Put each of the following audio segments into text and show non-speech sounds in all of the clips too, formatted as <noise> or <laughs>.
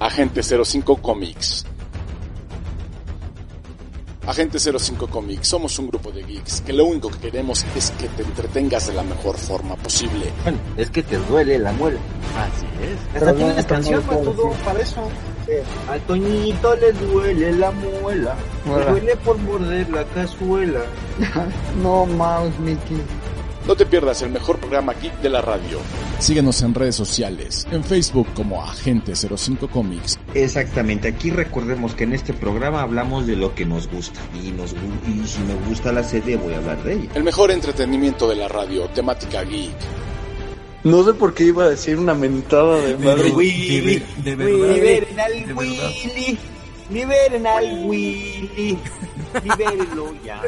Agente 05 Comics. Agente 05 Comics, somos un grupo de geeks que lo único que queremos es que te entretengas de la mejor forma posible. Bueno, es que te duele la muela. Así es. Hasta tienes canción para todo, para eso. A Toñito le duele la muela. Le duele por morder la cazuela. <laughs> no mames, Mickey. No te pierdas el mejor programa geek de la radio. Síguenos en redes sociales, en Facebook como Agente 05 Comics. Exactamente, aquí recordemos que en este programa hablamos de lo que nos gusta. Y, nos, gu- y si me gusta la serie voy a hablar de ella. El mejor entretenimiento de la radio, temática geek. No sé por qué iba a decir una mentada de madre. Willy, de De verdad. Liberen al Willy, libérenlo ya.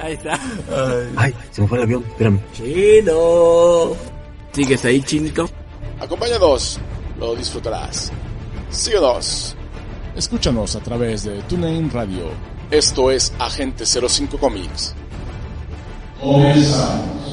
Ahí está. Ay, se me fue el avión, espérame. Chino. ¿Sigues ahí, chinito? Acompáñanos, lo disfrutarás. Síguenos. Escúchanos a través de TuneIn Radio. Esto es Agente 05 Comics. Comenzamos.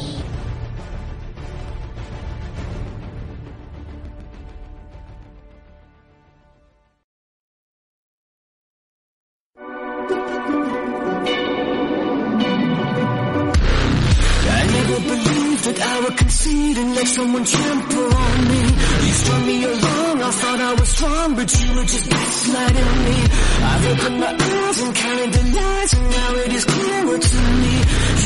I've opened my eyes and counted the lies, and now it is clearer to me.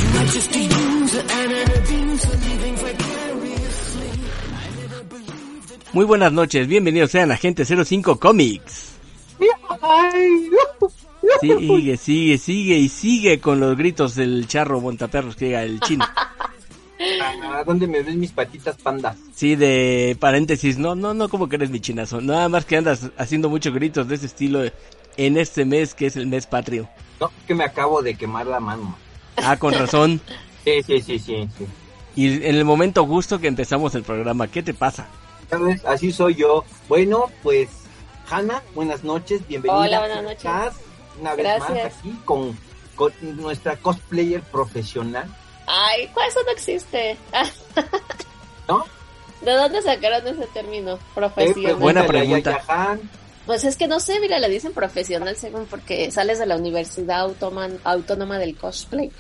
You might just a user and an abuser, living vicariously. I never believed that Muy buenas noches, bienvenidos sean a Agente 05 Comics. Sigue, sigue, sigue y sigue con los gritos del charro montaperros que llega el chino. ¿A dónde me ven mis patitas pandas? Sí, de paréntesis, no, no, no, como que eres mi chinazo. Nada más que andas haciendo muchos gritos de ese estilo en este mes que es el mes patrio. No, que me acabo de quemar la mano. Ah, con razón. <laughs> Sí, sí, sí, sí, sí. Y en el momento justo que empezamos el programa, ¿qué te pasa? ¿Sabes? Así soy yo. Bueno, pues, Hanna, buenas noches, bienvenida. Hola, buenas ¿Cómo noches. estás? Una vez Gracias. más aquí con, con nuestra cosplayer profesional, Ay, ¿cuál eso no existe? <laughs> ¿no? ¿De dónde sacaron ese término? Eh, Profesional. Buena pregunta. Pues es que no sé, mira, le dicen profesional según porque sales de la Universidad Automa- Autónoma del Cosplay.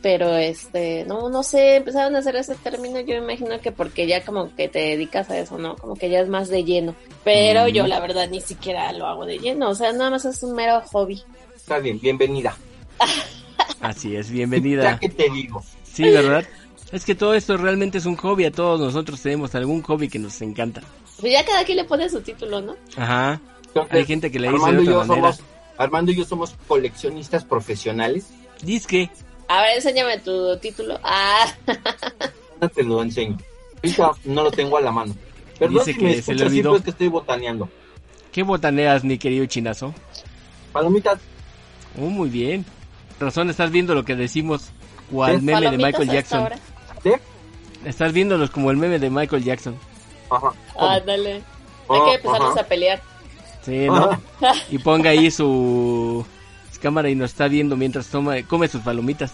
Pero este, no, no sé, empezaron a hacer ese término, yo me imagino que porque ya como que te dedicas a eso, ¿no? Como que ya es más de lleno. Pero Mm. yo la verdad ni siquiera lo hago de lleno, o sea, nada más es un mero hobby. Está bien, bienvenida. <laughs> Así es, Ya bienvenida. que te digo. Sí, ¿verdad? Es que todo esto realmente es un hobby, a todos nosotros tenemos algún hobby que nos encanta. Pues ya cada quien le pone su título, ¿no? Ajá. Entonces, Hay gente que le dice Armando de y otra yo manera. somos, Armando y yo somos coleccionistas profesionales. Disque. A ver, enséñame tu título. Ah, No te lo enseño. Ahorita no lo tengo a la mano. Perdón Dice si que me se le olvidó. es que estoy botaneando. ¿Qué botaneas, mi querido chinazo? Palomitas, Oh, muy bien. Razón, estás viendo lo que decimos cual meme de Michael Jackson. ¿sí? Estás viéndolos como el meme de Michael Jackson. Ándale. Hay Oh, que empezarnos a pelear. Sí, ¿no? <laughs> Y ponga ahí su, su cámara y nos está viendo mientras toma, come sus palomitas.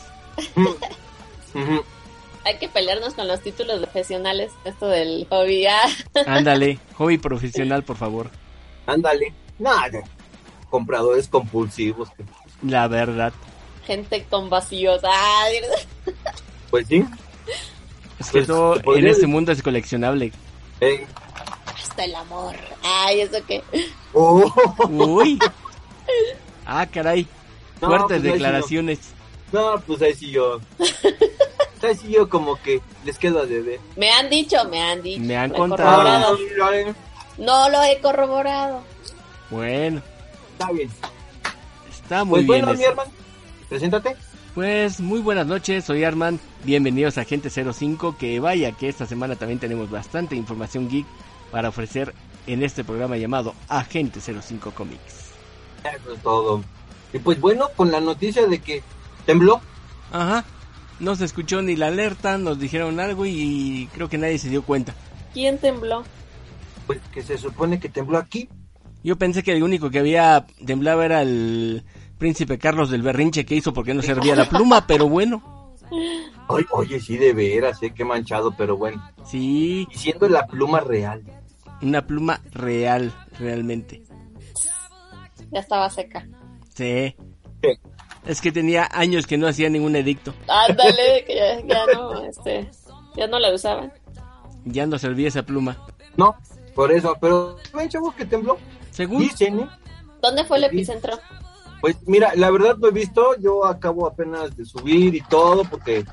Hay que pelearnos con los títulos profesionales. Esto del hobby. Ah, <laughs> Ándale, hobby profesional, por favor. Ándale. Nada. Compradores compulsivos. La verdad. gente con vacíos. Ah, <laughs> Pues sí. Es que Pues, todo en este mundo es coleccionable. Eh, hasta el amor. Ay, eso que. oh. Uy. <laughs> Ah, caray. No, Fuertes pues ahí sí no. declaraciones. No, pues ahí sí yo. <laughs> Ahí sí yo como que les quedo a deber. Me han dicho, me han dicho. Me han contado. Ah, No lo he corroborado. Bueno, Está bien. está muy Pues bien. bueno, mi hermano. Preséntate. Pues muy buenas noches, soy Arman. Bienvenidos a Agente 05. Que vaya que esta semana también tenemos bastante información geek para ofrecer en este programa llamado Agente 05 Comics. Eso es todo. Y pues bueno, con la noticia de que tembló. Ajá. No se escuchó ni la alerta, nos dijeron algo y creo que nadie se dio cuenta. ¿Quién tembló? Pues que se supone que tembló aquí. Yo pensé que el único que había temblado era el príncipe Carlos del Berrinche que hizo porque no servía la pluma, pero bueno. Ay, oye, sí, de veras, eh, qué manchado, pero bueno. Sí, Y siendo la pluma real. una pluma real. realmente. Ya estaba seca. Sí. Es que tenía años que no hacía ningún edicto. Ándale, <laughs> que ya, ya no, este, ya no la usaban. Ya no servía esa pluma. No, por eso, pero ven chavos que tembló. Según Dicen, ¿eh? ¿Dónde fue el epicentro? Pues mira, la verdad no he visto, yo acabo apenas de subir y todo, porque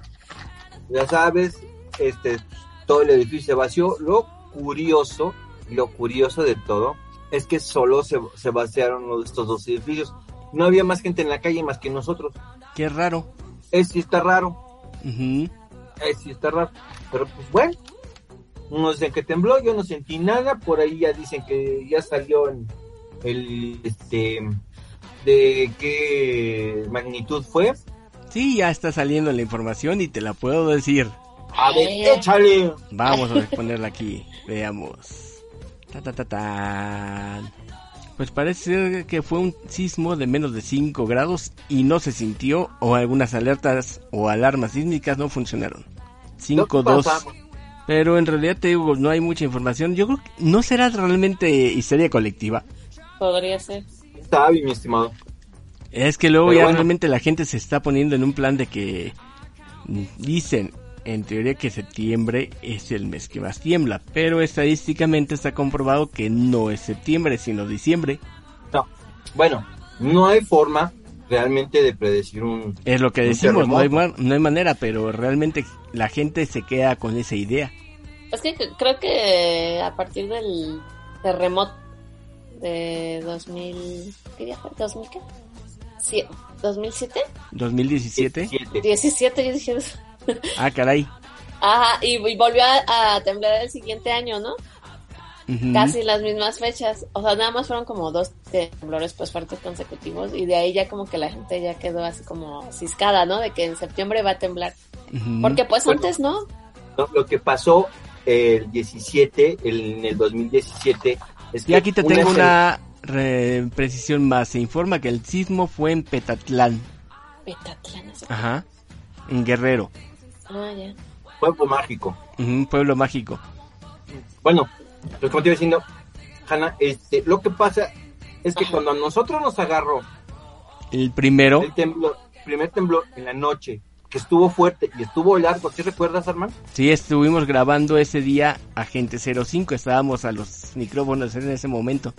ya sabes, este, todo el edificio se vació. Lo curioso, lo curioso de todo, es que solo se, se vaciaron los- estos dos edificios. No había más gente en la calle más que nosotros. qué raro. Es sí está raro, Ujú. es sí está raro. Pero pues bueno, unos dicen que tembló, yo no sentí nada, por ahí ya dicen que ya salió en el, este, de qué magnitud fue. Sí, ya está saliendo la información y te la puedo decir. A ver, échale. Vamos a <laughs> ponerla aquí. Veamos. Ta, ta, ta, tan. Pues parece ser que fue un sismo de menos de 5 grados y no se sintió o algunas alertas o alarmas sísmicas no funcionaron. 5-2. pasa? Pero en realidad te digo, no hay mucha información. Yo creo que no será realmente histeria colectiva. Podría ser. Sabe, mi estimado. Es que luego Pero ya bueno. realmente la gente se está poniendo en un plan de que dicen en teoría que septiembre es el mes que más tiembla, pero estadísticamente está comprobado que no es septiembre, sino diciembre. No. Bueno, no hay forma realmente de predecir un... Es lo que decimos, no hay, no hay manera, pero realmente la gente se queda con esa idea. Es que creo que a partir del terremoto de 2000, ¿qué día fue? ¿2000 qué? Sí, ¿2007? 2017. 17. 17, yo dije eso. Ah, caray. Ajá, y, y volvió a, a temblar el siguiente año, ¿no? Ujú. Casi las mismas fechas. O sea, nada más fueron como dos temblores pues fuertes consecutivos y de ahí ya como que la gente ya quedó así como ciscada, ¿no? De que en septiembre va a temblar. Ujú. Porque pues Bueno. antes no. No, Lo que pasó el 17, el- en el 2017, es que... Y aquí te tengo se- una re- precisión más. Se informa que el sismo fue en Petatlán. Petatlán, así. Ajá. En Guerrero. Ah, ya. Pueblo mágico. Un pueblo mágico. Bueno, pues como te iba diciendo, Hanna, este, lo que pasa es que Ajá. cuando a nosotros nos agarró El primero. el temblor, primer temblor en la noche, que estuvo fuerte y estuvo largo, ¿sí recuerdas, Armand? Sí, estuvimos grabando ese día Agente 05. Estábamos a los micrófonos en ese momento.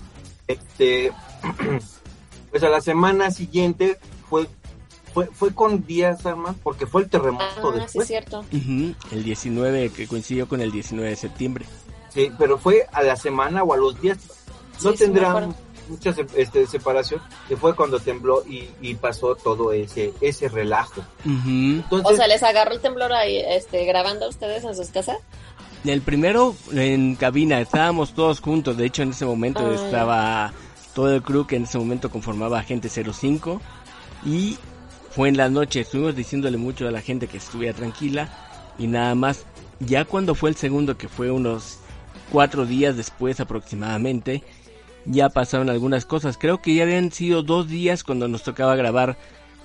Este, <clears throat> pues a la semana siguiente fue, fue, fue con días, Armand, porque fue el terremoto Ah, sí, es después. cierto. El 19, que coincidió con el 19 de septiembre. Sí, pero fue a la semana o a los días. No Sí, sí, me tendrá acuerdo. Mucha se- este, separación, que fue cuando tembló y, y pasó todo ese, ese relajo. Entonces, O sea, les agarró el temblor ahí, este, grabando a ustedes en sus casas. El primero en cabina, estábamos todos juntos. De hecho, en ese momento estaba todo el crew que en ese momento conformaba Agente 05. Y fue en la noche. Estuvimos diciéndole mucho a la gente que estuviera tranquila. Y nada más, ya cuando fue el segundo, que fue unos cuatro días después aproximadamente, ya pasaron algunas cosas. Creo que ya habían sido dos días cuando nos tocaba grabar.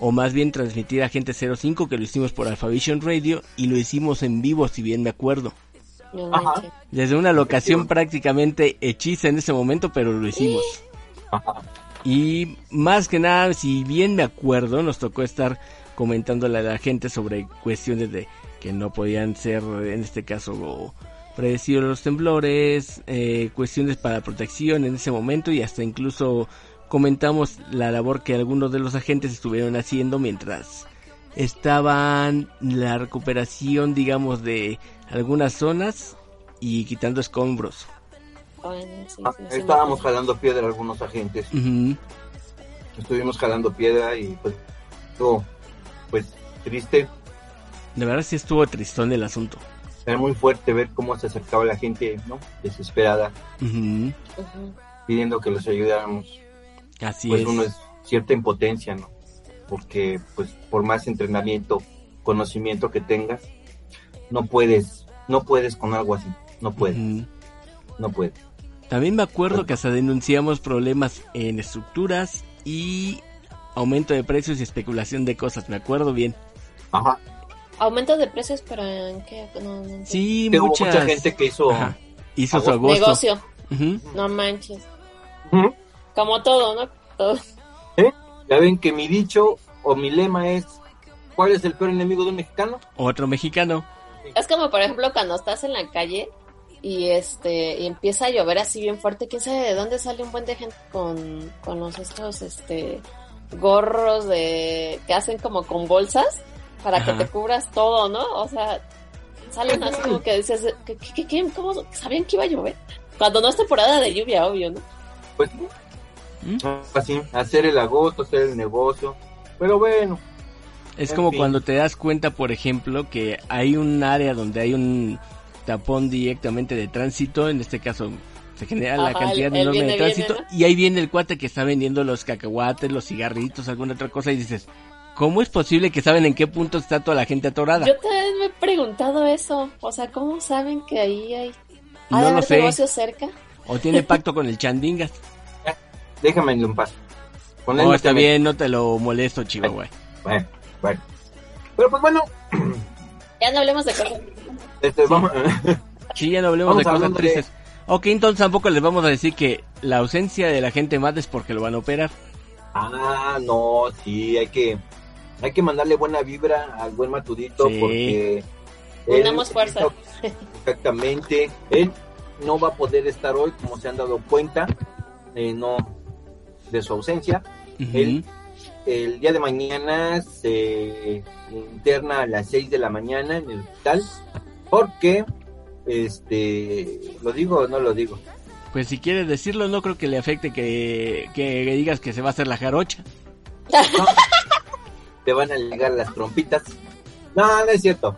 O más bien transmitir Agente 05, que lo hicimos por Alphavision Radio. Y lo hicimos en vivo, si bien me acuerdo. Ajá. Desde una locación prácticamente hechiza en ese momento, pero lo hicimos. ajá, Y más que nada, si bien me acuerdo, nos tocó estar comentándole a la gente sobre cuestiones de que no podían ser, en este caso, predecidos los temblores, eh, cuestiones para protección en ese momento y hasta incluso comentamos la labor que algunos de los agentes estuvieron haciendo mientras estaban la recuperación, digamos, de algunas zonas y quitando escombros. Ah, estábamos jalando piedra algunos agentes, estuvimos jalando piedra y pues, estuvo, pues triste, De verdad sí estuvo tristón el asunto. Era muy fuerte ver cómo se acercaba la gente, ¿no? Desesperada, pidiendo que los ayudáramos. Así pues es. uno es cierta impotencia, ¿no? Porque pues por más entrenamiento, conocimiento que tengas, no puedes, no puedes con algo así, no puedes, no puedes. También me acuerdo que hasta denunciamos problemas en estructuras y aumento de precios y especulación de cosas, me acuerdo bien. Ajá. Aumento de precios, pero ¿en qué? No, no entiendo. Sí, Hubo mucha gente que hizo, Ajá. Hizo su Agosto. Negocio. No manches. Como todo, ¿no? Todo. ¿Eh? Ya ven que mi dicho o mi lema es, ¿cuál es el peor enemigo de un mexicano? Otro mexicano. Es como, por ejemplo, cuando estás en la calle y este y empieza a llover así bien fuerte, quién sabe de dónde sale un buen de gente con, con los estos este gorros de que hacen como con bolsas para Ajá. que te cubras todo, ¿no? O sea, salen así como que dices, ¿qué, qué, qué, cómo sabían que iba a llover? Cuando no es temporada de lluvia, obvio, ¿no? Pues ¿Mm? así, hacer el agosto, hacer el negocio. Pero bueno, Es como fin. cuando te das cuenta, por ejemplo, que hay un área donde hay un tapón directamente de tránsito, en este caso se genera la cantidad el- el enorme de tránsito viene, y ahí viene el cuate que está vendiendo los cacahuates, los cigarritos, alguna otra cosa y dices, ¿cómo es posible que saben en qué punto está toda la gente atorada? Yo también me he preguntado eso, o sea, ¿cómo saben que ahí hay, No hay lo sé. negocios cerca? O tiene pacto con el Chandingas. <laughs> déjame en paz. Con él No, no está bien, no te lo molesto, Chihuahua. Bueno, bueno. Pero pues bueno, <clears throat> Ya no hablemos de cosas. este, vamos. <laughs> Sí, ya no hablemos Vamos de cosas de- tristes. Ok, entonces tampoco les vamos a decir que la ausencia de la gente más es porque lo van a operar. ah, no, sí, hay que, hay que mandarle buena vibra al buen Matudito Sí. porque él- Unamos fuerza. Exactamente. Él no va a poder estar hoy, como se han dado cuenta, eh, no de su ausencia. Él el día de mañana se interna a las 6 de la mañana en el hospital porque este lo digo o no lo digo Pues si quieres decirlo, no creo que le afecte que, que digas que se va a hacer la jarocha. <laughs> te van a llegar las trompitas no no es cierto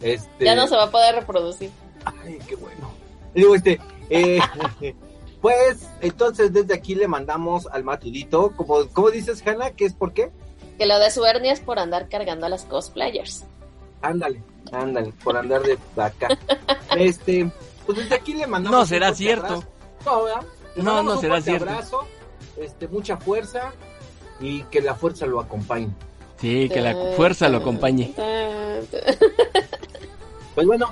este Ya no se va a poder reproducir. ay qué bueno digo este eh, <laughs> pues entonces desde aquí le mandamos al matudito como como dices Hanna que es por qué Que lo de su hernia es por andar cargando a las cosplayers. ándale ándale por andar de acá <laughs> este pues desde aquí le mandamos No será cierto. abrazo. No, ¿verdad? Le No, no un será cierto. abrazo, este, mucha fuerza y que la fuerza lo acompañe. Sí, que la fuerza lo acompañe. <laughs> Pues bueno,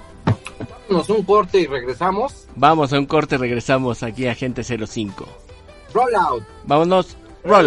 vámonos un corte y regresamos. Vamos a un corte, regresamos aquí a Gente 05. Roll out. Vámonos, roll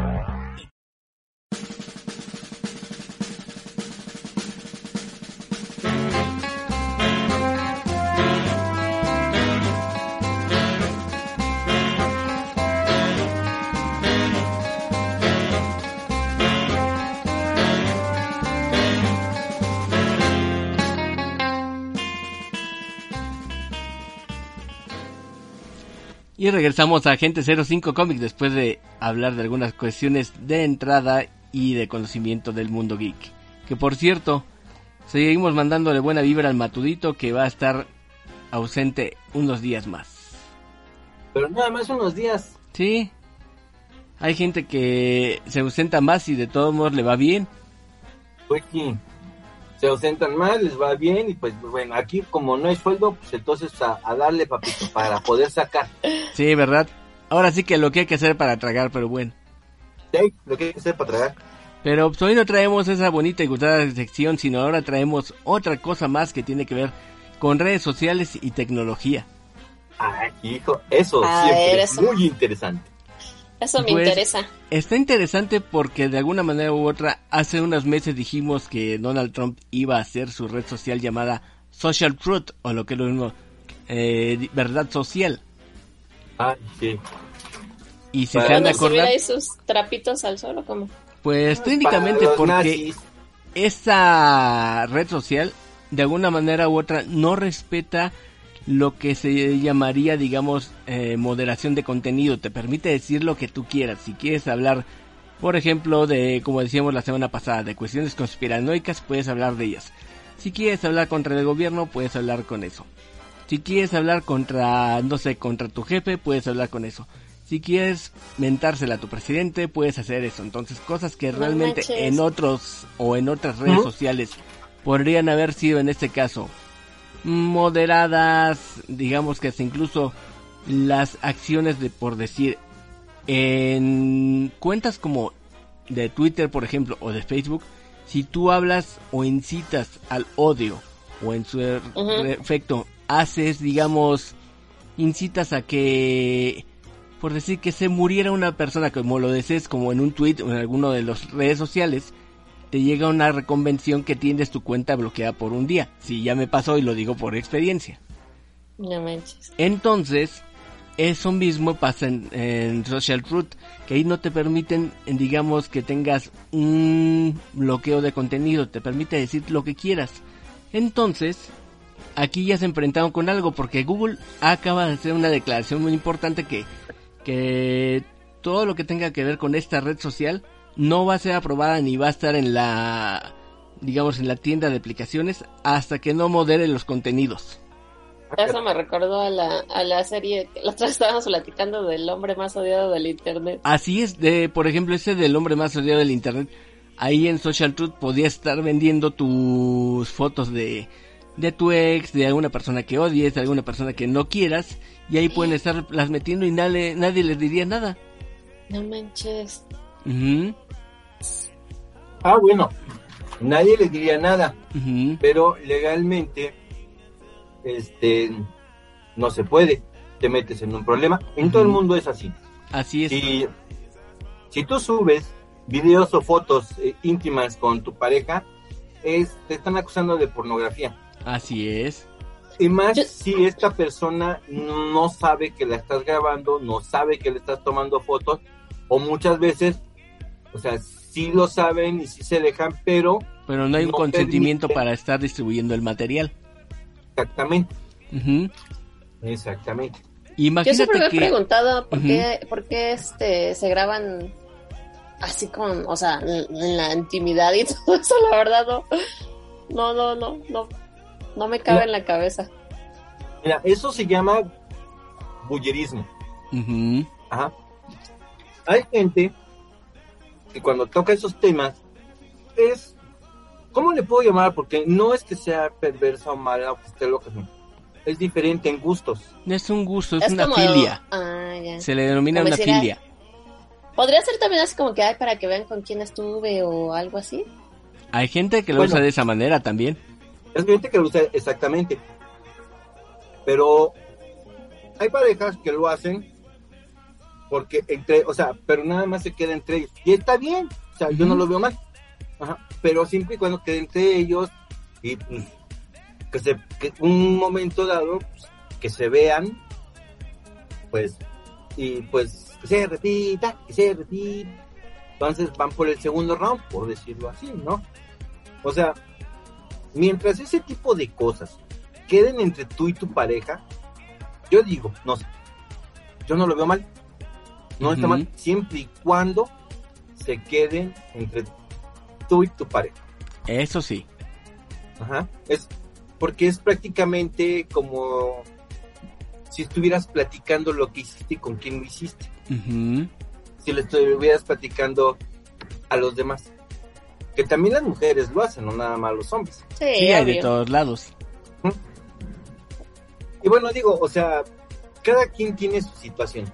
Y regresamos a Agente 05 Comics después de hablar de algunas cuestiones de entrada y de conocimiento del mundo geek. Que por cierto, seguimos mandándole buena vibra al Matudito que va a estar ausente unos días más. Pero nada más unos días. Sí, hay gente que se ausenta más y de todos modos le va bien. Pues sí. Se ausentan más, les va bien y pues bueno, aquí como no hay sueldo, pues entonces a, a darle papito para poder sacar. Sí, ¿verdad? Ahora sí que lo que hay que hacer para tragar, pero bueno. ¿Sí? Lo que hay que hacer para tragar. Pero pues, hoy no traemos esa bonita y gustada sección, sino ahora traemos otra cosa más que tiene que ver con redes sociales y tecnología. Ay, hijo, eso A siempre ver, es muy interesante. Eso me Pues, interesa. Está interesante porque de alguna manera u otra hace unos meses dijimos que Donald Trump iba a hacer su red social llamada Social Truth o lo que es lo mismo, eh, verdad social. Ay, sí. Y si se han de ¿Van a subir acordar, ahí sus trapitos al sol o cómo? pues técnicamente Para los porque nazis. esta red social de alguna manera u otra no respeta lo que se llamaría digamos eh, moderación de contenido. Te permite decir lo que tú quieras. Si quieres hablar por ejemplo de como decíamos la semana pasada de cuestiones conspiranoicas puedes hablar de ellas. Si quieres hablar contra el gobierno puedes hablar con eso. Si quieres hablar contra no sé contra tu jefe puedes hablar con eso. Si quieres mentársela a tu presidente, puedes hacer eso. Entonces, cosas que realmente en otros o en otras redes sociales podrían haber sido en este caso moderadas, digamos que hasta incluso las acciones de por decir en cuentas como de Twitter, por ejemplo, o de Facebook, si tú hablas o incitas al odio o en su efecto haces, digamos, incitas a que por decir que se muriera una persona como lo desees como en un tweet o en alguno de las redes sociales, te llega una reconvención que tienes tu cuenta bloqueada por un día. Si ya me pasó y lo digo por experiencia. No manches. Entonces, eso mismo pasa en, Social Truth, que ahí no te permiten, digamos, que tengas un bloqueo de contenido, te permite decir lo que quieras. Entonces, aquí ya se enfrentaron con algo, porque Google acaba de hacer una declaración muy importante que, que todo lo que tenga que ver con esta red social no va a ser aprobada ni va a estar en la, digamos, en la tienda de aplicaciones hasta que no modere los contenidos. Eso me recordó a la, a la serie que la otra estábamos platicando del hombre más odiado del internet. Así es, de, por ejemplo, ese del hombre más odiado del internet. Ahí en Social Truth podías estar vendiendo tus fotos de, de tu ex, de alguna persona que odies, de alguna persona que no quieras, y ahí pueden estar las metiendo y nadie, nadie les diría nada. No manches. Ah, bueno, nadie les diría nada, pero legalmente este, no se puede, te metes en un problema. En todo el mundo es así. Así es. Y si tú subes videos o fotos eh, íntimas con tu pareja, es, te están acusando de pornografía. Así es. Y más si esta persona no sabe que la estás grabando, no sabe que le estás tomando fotos, o muchas veces, o sea, sí lo saben y sí se dejan, pero... Pero no hay un consentimiento para estar distribuyendo el material. Exactamente. Exactamente. Imagínate Yo siempre me he preguntado por, qué, por qué este, se graban así con, o sea, en, la intimidad y <laughs> todo eso, la verdad, no, no, no, no, no, no me cabe en la cabeza. Mira, eso se llama bullerismo. Ajá. Hay gente que cuando toca esos temas es ¿Cómo le puedo llamar? Porque no es que sea perversa o mala o que esté loca. Es diferente en gustos. No es un gusto, es, una filia. Ah, Se le denomina una filia. Podría ser también así como que hay para que vean con quién estuve o algo así. Hay gente que lo usa de esa manera también. Es gente que lo usa exactamente. Pero hay parejas que lo hacen porque entre, o sea, pero nada más se queda entre ellos. Y está bien, o sea, yo no lo veo mal. Pero siempre y cuando quede entre ellos y pues, que se que un momento dado pues, que se vean pues y pues que se repita que se repita. Entonces van por el segundo round por decirlo así no o sea mientras ese tipo de cosas queden entre tú y tu pareja yo digo no sé yo no lo veo mal no está mal siempre y cuando se queden entre tú y tu pareja. Eso sí. Ajá. Es porque es prácticamente como si estuvieras platicando lo que hiciste y con quién lo hiciste. Si le estuvieras platicando a los demás. Que también las mujeres lo hacen, no nada más los hombres. Sí, hay de todos lados. Y bueno, digo, o sea, cada quien tiene su situación.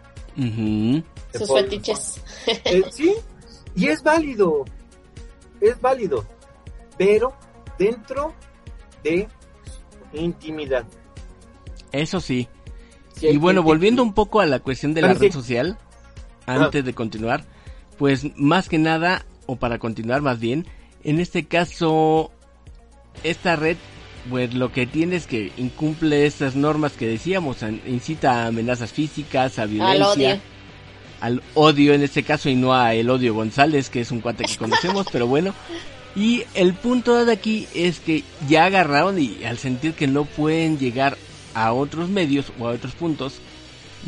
Sus fetiches. Eh, sí, y es válido es válido, pero dentro de intimidad. Eso sí. y bueno, volviendo un poco a la cuestión de la red social, antes de continuar, pues más que nada, o para continuar más bien, en este caso, esta red, pues lo que tiene es que incumple estas normas que decíamos, incita a amenazas físicas, a violencia al odio en este caso y no a el odio González, que es un cuate que conocemos, pero bueno. Y el punto de aquí es que ya agarraron y al sentir que no pueden llegar a otros medios o a otros puntos,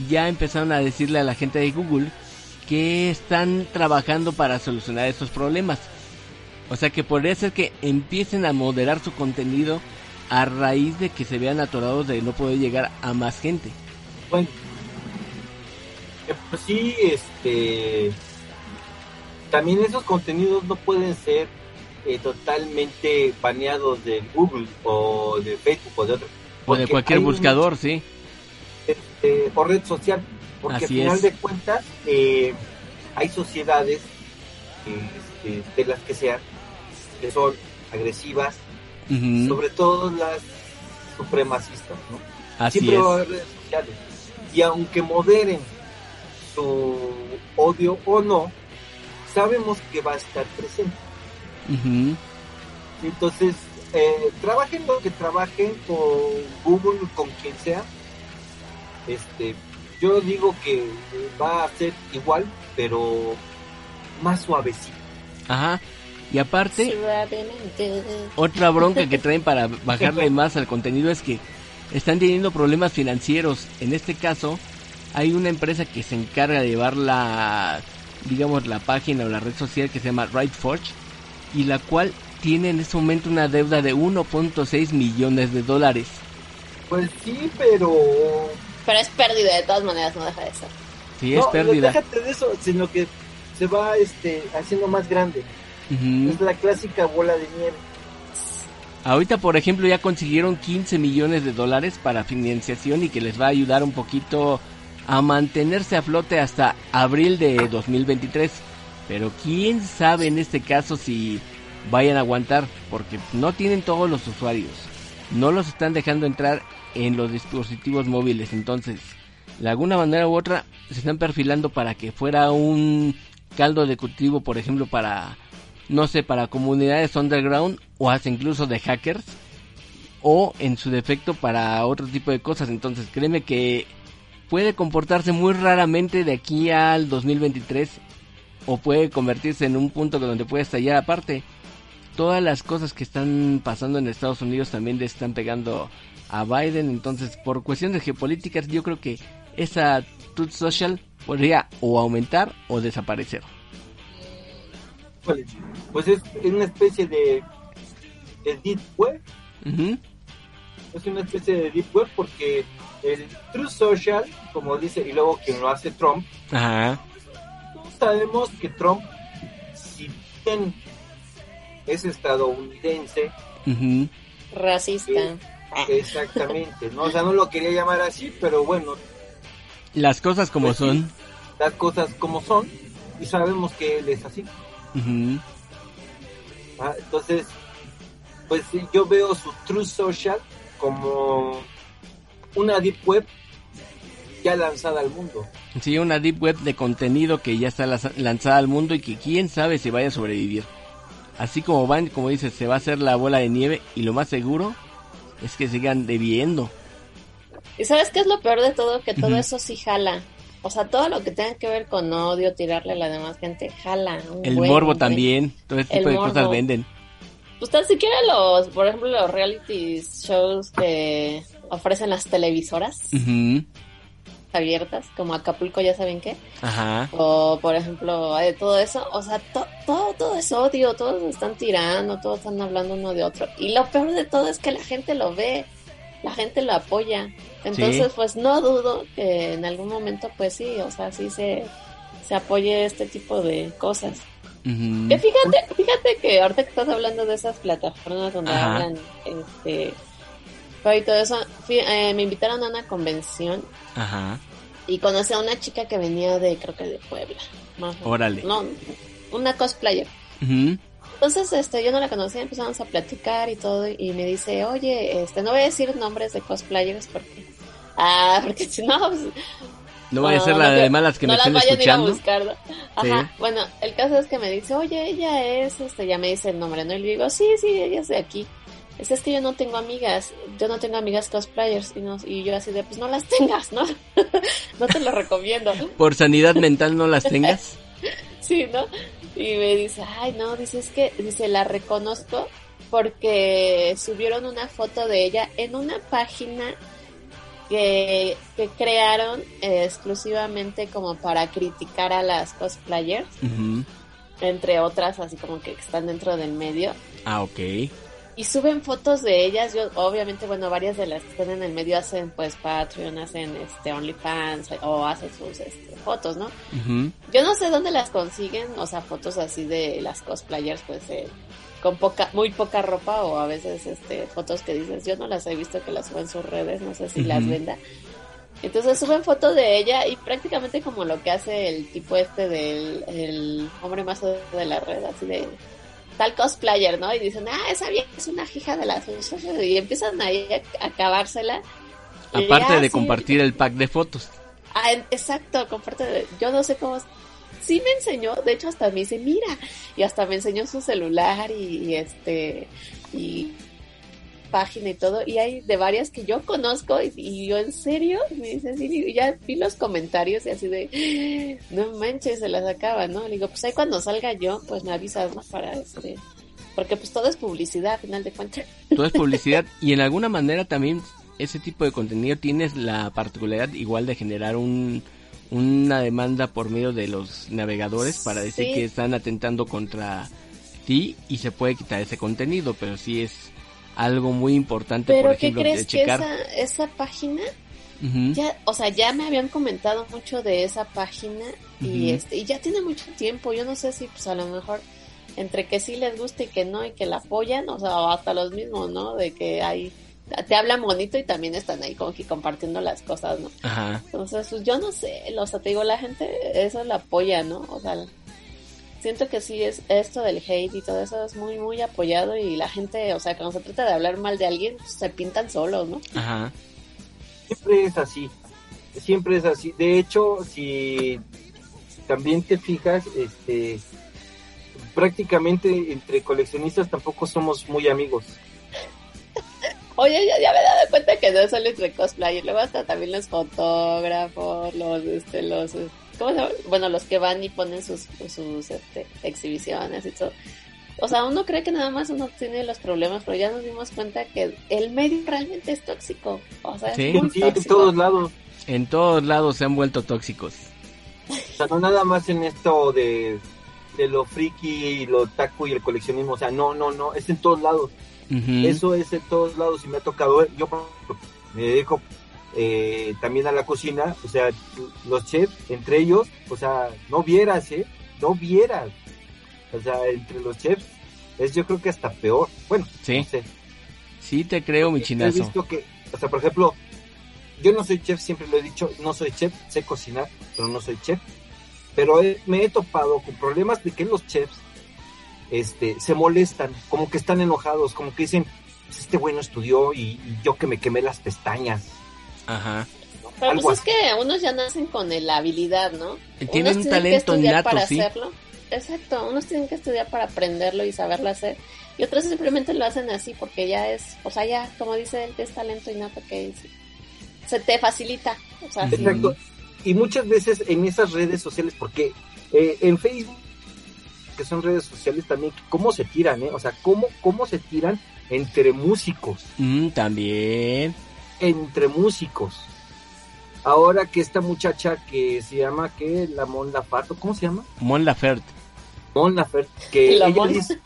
ya empezaron a decirle a la gente de Google que están trabajando para solucionar estos problemas. O sea que podría ser que empiecen a moderar su contenido a raíz de que se vean atorados de no poder llegar a más gente. Bueno, pues sí, este, también esos contenidos no pueden ser eh, totalmente baneados de Google o de Facebook o de otros. O de cualquier un- buscador, sí. eh, o red social, porque Así al final es. de cuentas eh, hay sociedades, eh, este, de las que sean, que son agresivas, sobre todo las supremacistas, ¿no? Así Siempre es. va a haber redes sociales. Y aunque moderen su odio o no, sabemos que va a estar presente. Entonces, eh, trabajen lo que trabajen con Google, con quien sea. Este, yo digo que va a ser igual, pero más suavecito. Ajá. Y aparte, Suavemente. otra bronca que <laughs> traen para bajarle más al contenido es que están teniendo problemas financieros. En este caso, hay una empresa que se encarga de llevar la, digamos, la página o la red social que se llama RightForge y la cual tiene en este momento una deuda de 1.6 millones de dólares. Pues sí, pero Pero es pérdida de todas maneras, no deja de ser. Sí, es no, pérdida. déjate de eso, sino que se va este haciendo más grande. Es la clásica bola de nieve. Ahorita, por ejemplo, ya consiguieron 15 millones de dólares para financiación y que les va a ayudar un poquito a mantenerse a flote hasta abril de 2023. Pero quién sabe en este caso si vayan a aguantar, porque no tienen todos los usuarios. No los están dejando entrar en los dispositivos móviles. Entonces, de alguna manera u otra, se están perfilando para que fuera un caldo de cultivo, por ejemplo, para no sé, para comunidades underground o hasta incluso de hackers o en su defecto para otro tipo de cosas. Entonces créeme que puede comportarse muy raramente de aquí al 2023 o puede convertirse en un punto donde puede estallar aparte. Todas las cosas que están pasando en Estados Unidos también le están pegando a Biden. Entonces por cuestiones geopolíticas yo creo que esa Truth Social podría o aumentar o desaparecer. Pues es una especie de, de deep web. Es una especie de deep web porque el True Social, como dice, y luego quien lo hace Trump, Ajá. todos sabemos que Trump, si bien es estadounidense. Racista. exactamente, ¿no? O sea, no lo quería llamar así, pero bueno, Las cosas como Pues sí. son. las cosas como son, y sabemos que él es así. ¿ah? Entonces, pues yo veo su True Social como una deep web ya lanzada al mundo. Sí, una deep web de contenido que ya está lanzada al mundo y que quién sabe si vaya a sobrevivir. Así como van, como dices, se va a hacer la bola de nieve y lo más seguro es que sigan debiendo. ¿Y sabes qué es lo peor de todo? Que todo eso sí jala. O sea, todo lo que tenga que ver con odio, tirarle a la demás gente, jala. un El buen, morbo también, todo este El tipo de cosas venden. Pues tan siquiera los, por ejemplo, los reality shows que ofrecen las televisoras abiertas, como Acapulco, ya saben qué. Ajá. O, por ejemplo, de todo eso. O sea, to- todo, todo es odio, todos están tirando, todos están hablando uno de otro. Y lo peor de todo es que la gente lo ve, la gente lo apoya. Entonces, Sí. pues no dudo que en algún momento, pues sí, o sea, sí se, se apoye este tipo de cosas. Que fíjate, fíjate que ahorita que estás hablando de esas plataformas donde Ajá. hablan, este, y todo eso, fui- eh, me invitaron a una convención Ajá. y conocí a una chica que venía de, creo que de Puebla. Más Órale. No, una cosplayer. Entonces, este, yo no la conocía, empezamos a platicar y todo, y me dice, oye, este, no voy a decir nombres de cosplayers porque, ah, <laughs> porque si no, pues, No vaya a ser la de malas que no me las estén a a escuchando. buscar, ¿no? Ajá, Sí. bueno, el caso es que me dice, oye, ella es, este, ya me dice el nombre, ¿no? Y le digo, sí, sí, ella es de aquí. Es, es que yo no tengo amigas, yo no tengo amigas cosplayers, y, no, y yo así de, pues no las tengas, ¿no? <laughs> no te lo recomiendo. Por sanidad mental no las tengas. <laughs> Sí, ¿no? Y me dice, ay, no, dice, es que, dice, la reconozco porque subieron una foto de ella en una página que, que crearon eh, exclusivamente como para criticar a las cosplayers, entre otras, así como que están dentro del medio. Ah, ok. Y suben fotos de ellas, yo obviamente, bueno, varias de las que están en el medio hacen pues Patreon, hacen este OnlyFans o hacen sus este, fotos, ¿no? Yo no sé dónde las consiguen, o sea, fotos así de las cosplayers, pues, eh, con poca, muy poca ropa o a veces este fotos que dices, yo no las he visto que las suben en sus redes, no sé si las venda. Entonces suben fotos de ella y prácticamente como lo que hace el tipo este del el hombre más de la red, así de tal cosplayer, ¿no? Y dicen, ah, esa vieja es una hija de las... Y empiezan ahí a, acabársela. Aparte de sí, compartir el pack de fotos. Ah, exacto, comparte. de- Yo no sé cómo. Sí me enseñó, de hecho hasta me dice, mira, y hasta me enseñó su celular y, y este y página y todo, y hay de varias que yo conozco y, y yo en serio, y me dice así, y ya vi los comentarios y así de, no manches, se las acaba, ¿no? Le digo, pues ahí cuando salga yo, pues me avisas, ¿no? Para este, porque pues todo es publicidad, a final de cuentas. Todo es publicidad <laughs> y en alguna manera también ese tipo de contenido tienes la particularidad igual de generar un una demanda por medio de los navegadores para decir Sí. que están atentando contra ti y se puede quitar ese contenido, pero sí es algo muy importante, Pero por ¿qué ejemplo, de crees que checar. esa, esa página ya, o sea, ya me habían comentado mucho de esa página y este y ya tiene mucho tiempo. Yo no sé si pues a lo mejor entre que sí les gusta y que no y que la apoyan, o sea, o hasta los mismos, ¿no? De que hay te hablan bonito y también están ahí como que compartiendo las cosas, ¿no? Aja. Entonces, pues yo no sé, o sea, te digo, la gente eso la apoya, ¿no? O sea, siento que sí es esto del hate y todo eso es muy muy apoyado y la gente, o sea, cuando se trata de hablar mal de alguien, pues, se pintan solos, ¿no? Ajá. Siempre es así. Siempre es así. De hecho, si también te fijas, este prácticamente entre coleccionistas tampoco somos muy amigos. Oye, ya, ya me he dado cuenta que no solo entre cosplay, luego hasta también los fotógrafos, los, este, los, eh, ¿cómo se llama? Bueno, los que van y ponen sus, sus, este, exhibiciones y todo. O sea, uno cree que nada más uno tiene los problemas, pero ya nos dimos cuenta que el medio realmente es tóxico. O sea, Sí. es muy Sí, en tóxico. todos lados. En todos lados se han vuelto tóxicos. O sea, no nada más en esto de, de lo friki y lo taco y el coleccionismo. O sea, no, no, no, es en todos lados. Eso es en todos lados y me ha tocado. Yo me dedico eh, también a la cocina. O sea, los chefs, entre ellos, o sea, no vieras, ¿eh? No vieras. O sea, entre los chefs es yo creo que hasta peor. Bueno, Sí. no sé. Sí te creo, mi He chinazo. visto que, o sea, por ejemplo, yo no soy chef, siempre lo he dicho, no soy chef, sé cocinar, pero no soy chef. Pero he- me he topado con problemas de que los chefs este, se molestan, como que están enojados, como que dicen, "Pues este güey no estudió y, y yo que me quemé las pestañas. Ajá. Pero algo pues es que unos ya nacen con la habilidad, ¿no? Tienen Unos un tienen que talento estudiar innato, para sí. hacerlo. Exacto, unos tienen que estudiar para aprenderlo y saberlo hacer. Y otros simplemente lo hacen así porque ya es, o sea, ya, como dice él, que es talento innato que es- se te facilita. O sea, sí. Exacto. Y muchas veces en esas redes sociales, porque eh, en Facebook, que son redes sociales también, cómo se tiran, ¿eh? O sea, cómo, cómo se tiran entre músicos. Mm, también. entre músicos. Ahora que esta muchacha que se llama, que La Mon Laferte, ¿cómo se llama? Mon Laferte. Mon Laferte, que La ella Mon. dice,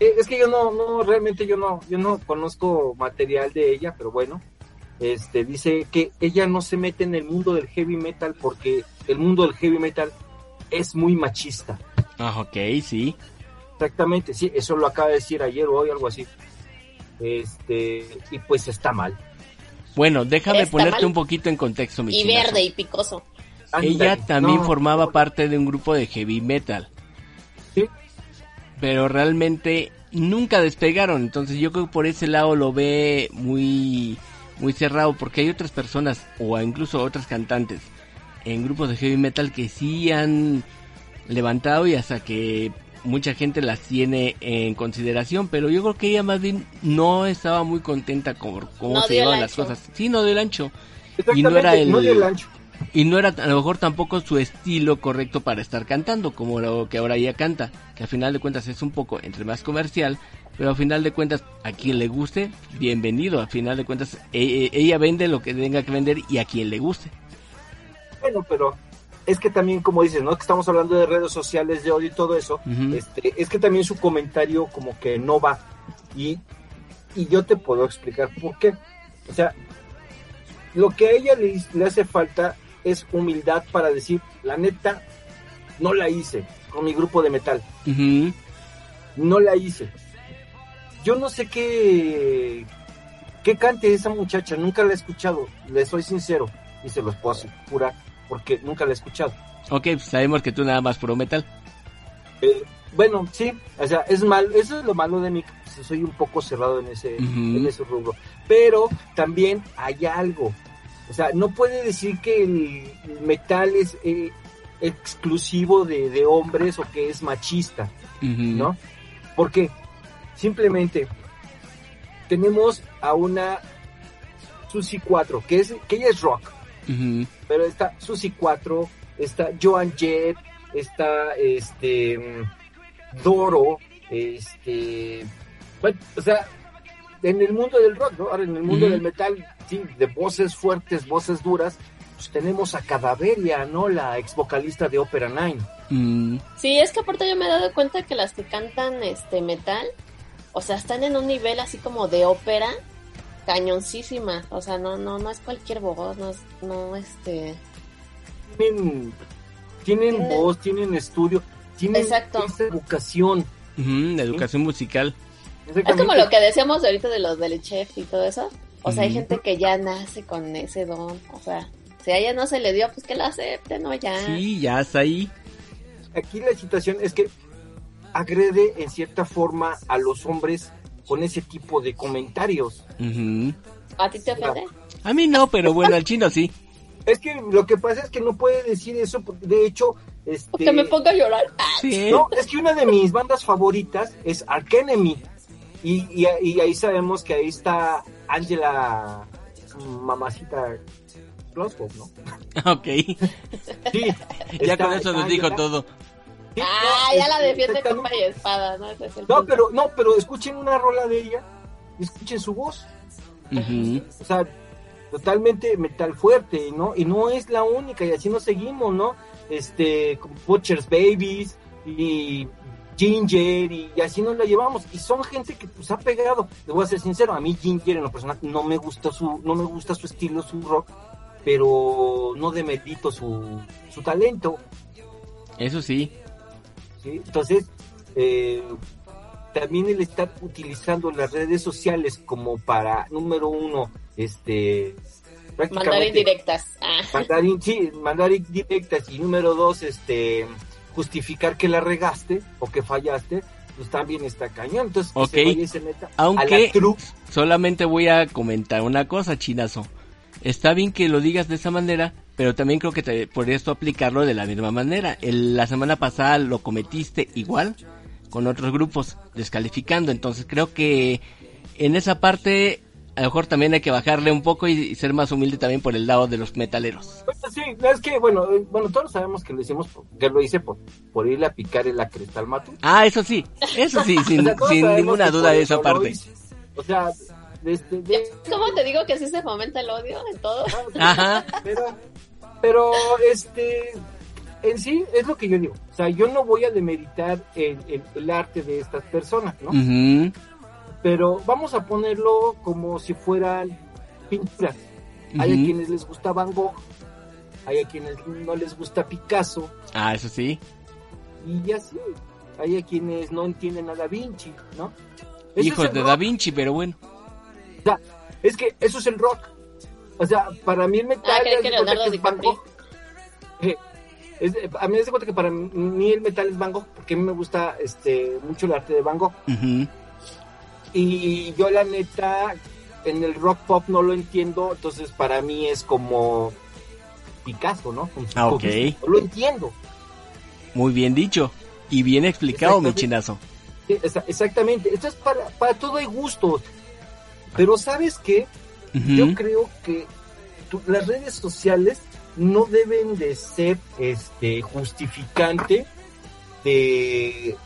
Eh, es que yo no, no, realmente yo no, yo no conozco material de ella, pero bueno, este, dice que ella no se mete en el mundo del heavy metal porque el mundo del heavy metal es muy machista. Ah, ok, sí. Exactamente, sí, eso lo acaba de decir ayer o hoy, algo así. Este, y pues está mal. Bueno, déjame Está ponerte mal. un poquito en contexto, mi y chinazo. verde y picoso. Ella también no, formaba no, parte de un grupo de heavy metal. Sí. Pero realmente nunca despegaron. Entonces yo creo que por ese lado lo ve muy, muy cerrado. Porque hay otras personas, o incluso otras cantantes, en grupos de heavy metal que sí han levantado y hasta que mucha gente las tiene en consideración. Pero yo creo que ella más bien no estaba muy contenta con cómo No se llevaban las cosas. Sí, no dio el ancho. y no era el- no dio el ancho. Y no era a lo mejor tampoco su estilo correcto para estar cantando, como lo que ahora ella canta, que al final de cuentas es un poco entre más comercial, pero al final de cuentas a quien le guste, bienvenido, al final de cuentas e- e- ella vende lo que tenga que vender y a quien le guste. Bueno, pero es que también, como dices, ¿no? Que estamos hablando de redes sociales, de odio y todo eso. Este, es que también su comentario como que no va. Y, y yo te puedo explicar por qué. O sea, lo que a ella le, le hace falta es humildad para decir, la neta, no la hice con mi grupo de metal. No la hice. yo no sé qué, qué cante esa muchacha, nunca la he escuchado, le soy sincero, y se los puedo asegurar, porque nunca la he escuchado. Ok, pues sabemos que tú nada más pro metal. Eh, bueno, sí, o sea, es mal, eso es lo malo de mí, pues, soy un poco cerrado en ese, en ese rubro. Pero también hay algo, o sea, no puede decir que el metal es eh, exclusivo de, de hombres o que es machista, Ujú. ¿no? Porque simplemente tenemos a una Susi 4, que es que ella es rock, Pero está Susi 4, está Joan Jett, está este Doro, este bueno, o sea, en el mundo del rock, ¿no? Ahora en el mundo del metal, sí, de voces fuertes, voces duras, pues tenemos a Cadaveria, ¿no? La ex vocalista de Opera Nine. Mm, Sí, es que aparte yo me he dado cuenta que las que cantan este metal, o sea, están en un nivel así como de ópera cañoncísima, o sea, no no no es cualquier voz, no es no este Tienen, tienen Tienen- voz, tienen estudio, tienen Exacto. esa educación. educación musical. es como lo que decíamos ahorita de los del chef y todo eso. O sea, hay gente que ya nace con ese don, o sea, si a ella no se le dio, pues que la acepte, ¿no? Ya. Sí, ya está ahí. Aquí la situación es que agrede en cierta forma a los hombres con ese tipo de comentarios. ¿A ti te ofende? A mí no, pero bueno, al chino sí. Es que lo que pasa es que no puede decir eso, porque de hecho, este, Porque me ponga a llorar. Ah, Sí. no, es que una de mis bandas favoritas es Ark Enemy. Y, y, y ahí sabemos que ahí está Angela, mamacita Glasgow, ¿no? <laughs> Ok. Sí. Ya con eso nos dijo Angela. todo. Sí, Ah, no, ya la defiende capa y espada, ¿no? Ese es el No, pero, no, pero escuchen una rola de ella y escuchen su voz. O sea, totalmente metal fuerte, ¿no? Y no es la única, y así nos seguimos, ¿no? Este, con Butcher's Babies y Ginger, y, y así nos la llevamos. Y son gente que pues ha pegado. Le voy a ser sincero, a mí Ginger en lo personal no me gusta su, no me gusta su estilo, su rock, pero no demerito su, su talento. Eso sí. ¿Sí? Entonces, eh, también el estar utilizando las redes sociales como para, número uno, este, Mandar indirectas. Ah. mandar, in- sí, mandar indirectas y número dos, este, justificar que la regaste o que fallaste, pues también está cañón. Entonces, que se vaya y se meta a Aunque- la tru- Solamente voy a comentar una cosa, chinazo. Está bien que lo digas de esa manera, pero también creo que te, por esto aplicarlo de la misma manera. El- la semana pasada lo cometiste igual con otros grupos, descalificando. Entonces creo que en esa parte a lo mejor también hay que bajarle un poco y, y ser más humilde también por el lado de los metaleros. Bueno, sí, es que, bueno, eh, bueno, todos sabemos que lo hicimos, por- que lo hice por, por irle a picar en la cresta al mato. Ah, eso sí, eso sí, sin, <laughs> O sea, todos sin sabemos ninguna duda de eso esa parte. O sea, este, de, ¿Cómo te digo que sí se fomenta el odio en todo? Ajá, pero, pero, este, en sí, es lo que yo digo. O sea, yo no voy a demeritar el, el, el arte de estas personas, ¿no? Pero vamos a ponerlo como si fueran pinturas. Hay a quienes les gusta Van Gogh, hay a quienes no les gusta Picasso, Ah, eso sí. y así. Hay a quienes no entienden a Da Vinci, ¿no? Hijos de rock. Da Vinci, pero bueno. O sea, es que eso es el rock. O sea, para mí el metal. Ah, que es Van. Gogh. Es- a mí me das cuenta que para mí el metal es Van Gogh, porque a mí me gusta este mucho el arte de Van Gogh. Ujú. Y yo la neta, en el rock pop no lo entiendo, entonces para mí es como Picasso, ¿no? Ah, ok. No lo entiendo. Muy bien dicho. Y bien explicado, mi Exactamente. chinazo. Exactamente. Esto es para, para todo hay gustos. Pero ¿sabes qué? Yo creo que tu- las redes sociales no deben de ser este justificante de,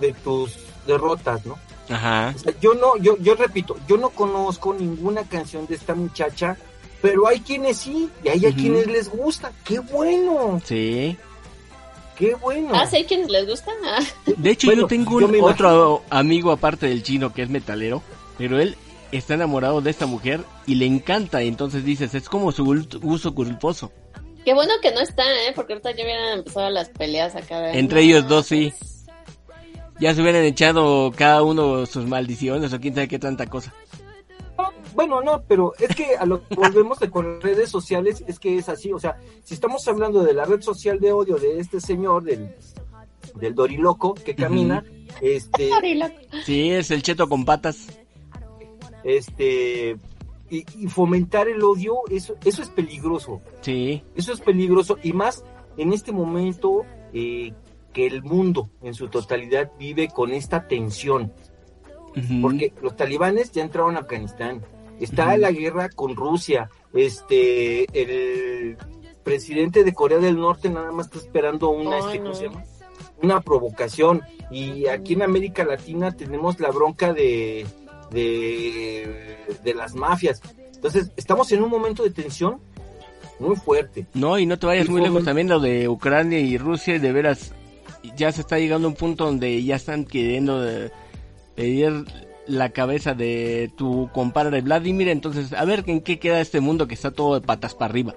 de tus derrotas, ¿no? Ajá. O sea, yo no, yo, yo repito, yo no conozco ninguna canción de esta muchacha, pero hay quienes sí, y hay a quienes les gusta. ¡Qué bueno! Sí. ¡Qué bueno! Ah, sí, hay quienes les gusta. Ah. De hecho, Bueno, yo tengo un otro amigo aparte del chino que es metalero, pero él está enamorado de esta mujer y le encanta. Y entonces dices, es como su gusto culposo. Qué bueno que no está, ¿eh? Porque ahorita ya hubieran empezado las peleas acá. de- Entre ellos dos, sí. Ya se hubieran echado cada uno sus maldiciones o quién sabe qué tanta cosa. No, bueno, no, pero es que a lo que volvemos de con redes sociales es que es así, o sea, si estamos hablando de la red social de odio de este señor, del, del Doriloco que camina, este, Doriloco. Sí, es el cheto con patas. Este, y, y fomentar el odio, eso, eso es peligroso. Sí. Eso es peligroso y más en este momento eh, que el mundo en su totalidad vive con esta tensión, porque los talibanes ya entraron a Afganistán, está la guerra con Rusia, este, el presidente de Corea del Norte nada más está esperando una, Ay, este, ¿cómo no. se llama? una provocación y aquí en América Latina tenemos la bronca de, de, de las mafias. Entonces, estamos en un momento de tensión muy fuerte. No, y no te vayas Y muy lejos también lo de Ucrania y Rusia, de veras, ya se está llegando a un punto donde ya están queriendo eh, pedir la cabeza de tu compadre Vladimir, entonces a ver en qué queda este mundo que está todo de patas para arriba,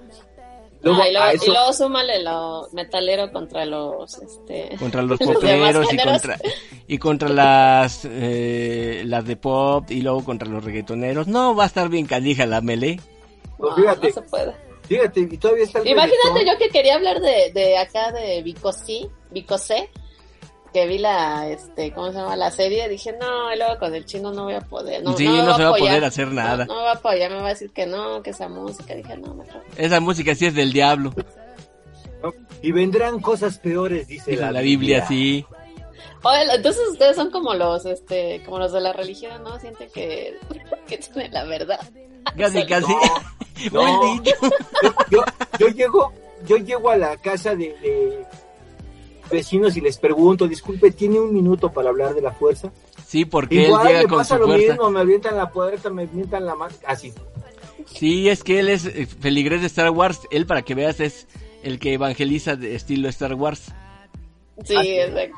Luego, Ah, y, luego, a y eso- luego súmale lo metalero contra los este contra los <laughs> poperos y contra, y contra las, eh, las de pop y luego contra los reggaetoneros. No, va a estar bien canija la melee. Pues no, fíjate. no se puede. Fíjate, y todavía está el Imagínate reggaetón. yo que quería hablar de, de acá de Vicosí, Vicosé, que vi la, este, ¿cómo se llama? La serie, dije, no, y luego con el chino no voy a poder. No, Sí, no se va a apoyar. poder hacer nada. No, va a apoyar, me va a decir que no, que esa música. Dije, no, mejor. Esa música sí es del diablo. Y vendrán cosas peores, dice la, la Biblia, sí. Oye, entonces ustedes son como los, este, como los de la religión, ¿no? Sienten que, que tienen la verdad. Casi, <laughs> casi. No. <laughs> Yo, yo llego, yo llego a la casa de, de vecinos y les pregunto, disculpe, ¿tiene un minuto para hablar de la fuerza? Sí, porque Igual él llega me con pasa su lo fuerza. mismo, me avientan la puerta, me avientan la mano, así. Sí, es que él es eh, feligrés de Star Wars. Él, para que veas, es el que evangeliza de estilo Star Wars. Sí, Ah, sí. exacto.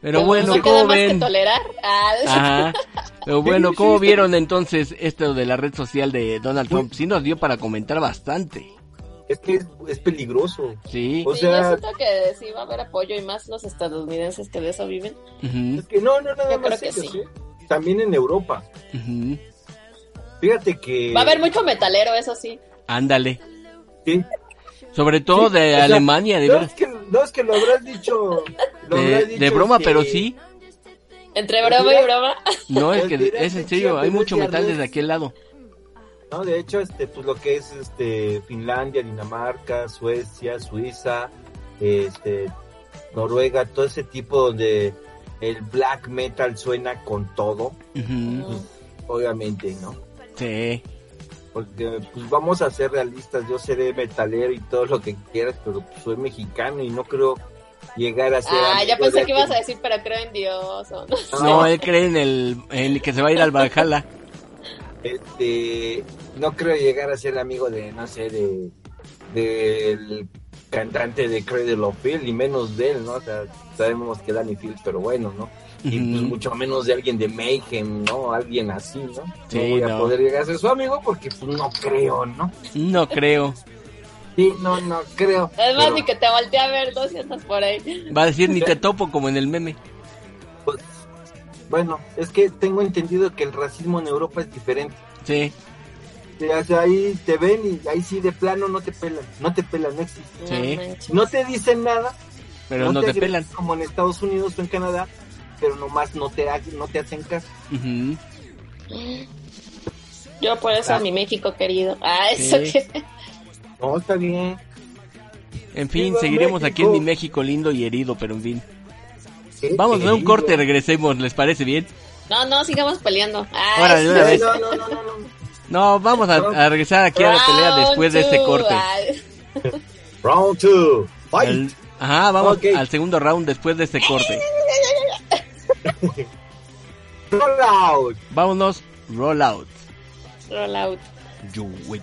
Pero bueno, no queda ¿cómo más que ven? tolerar. Ah, Ajá. Pero bueno, <laughs> ¿cómo vieron entonces esto de la red social de Donald Trump? Sí nos dio para comentar bastante. Es que es, es peligroso. Sí. O sí, sea- yo siento que sí va a haber apoyo y más los estadounidenses que de eso viven. Ujú, Es que no, no, nada Yo creo más que ellos, sí. ¿eh? También en Europa. ujú. Fíjate que... Va a haber mucho metalero, eso sí. Ándale. Sí. Sobre todo Sí, de o sea, Alemania, de no, veras. es que, no es que lo habrás dicho... lo De, habrás de dicho, broma, este, pero sí. Entre broma y broma. No, es que es en que serio, sí, hay mucho metal desde aquel lado. No, de hecho, este, pues lo que es este Finlandia, Dinamarca, Suecia, Suiza, este, Noruega, todo ese tipo donde el black metal suena con todo, Ujú, obviamente, ¿no? Sí. Porque pues vamos a ser realistas, yo seré metalero y todo lo que quieras, pero pues, soy mexicano y no creo llegar a ser Ah, ya pensé que ibas a decir, pero creo en Dios. o no. No, <laughs> él cree en el, en el que se va a ir al Valhalla. Este no creo llegar a ser amigo de no sé de del cantante de Cradle of Filth y menos de él no o sea sabemos que Danny Fields pero bueno no y pues mucho menos de alguien de Mayhem no alguien así no Sí, no voy a poder llegar a ser su amigo porque pues no creo no No creo. sí no no creo Es más, Pero, ni que te volteé a ver, no sientas por ahí. Va a decir ni <laughs> te topo como en el meme. Bueno es que tengo entendido que el racismo en Europa es diferente Sí, o sea, ahí te ven y ahí sí de plano no te pelan no te pelan no existe Sí. No te dicen nada pero no te pelan. Como en Estados Unidos o en Canadá, pero nomás no te, no te hacen caso. Ujú. Yo por eso a mi México querido. Ah, eso Sí. que... No, está bien. En fin, Viva seguiremos aquí en mi México. México lindo y herido, pero en fin. Vamos a un corte, regresemos, ¿les parece bien? No, no, sigamos peleando. Ah, Órale, de una No, vez. no, no, no, no, no. No, vamos a, a regresar aquí a la pelea después de este corte. Ay, Round two. Fight. El- ajá, vamos al segundo round después de este corte. Roll out. Vámonos, roll out. roll out. You win.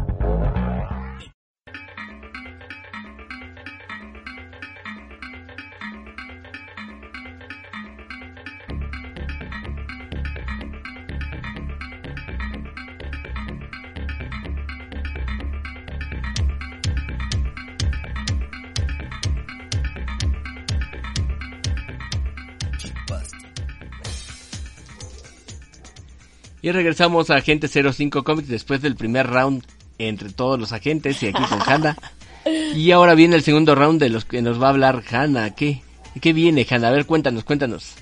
Y regresamos a Agente 05 Comics después del primer round entre todos los agentes y aquí con Hanna. <laughs> Y ahora viene el segundo round de los que nos va a hablar Hanna. ¿Qué, qué viene, Hanna? A ver, cuéntanos, cuéntanos.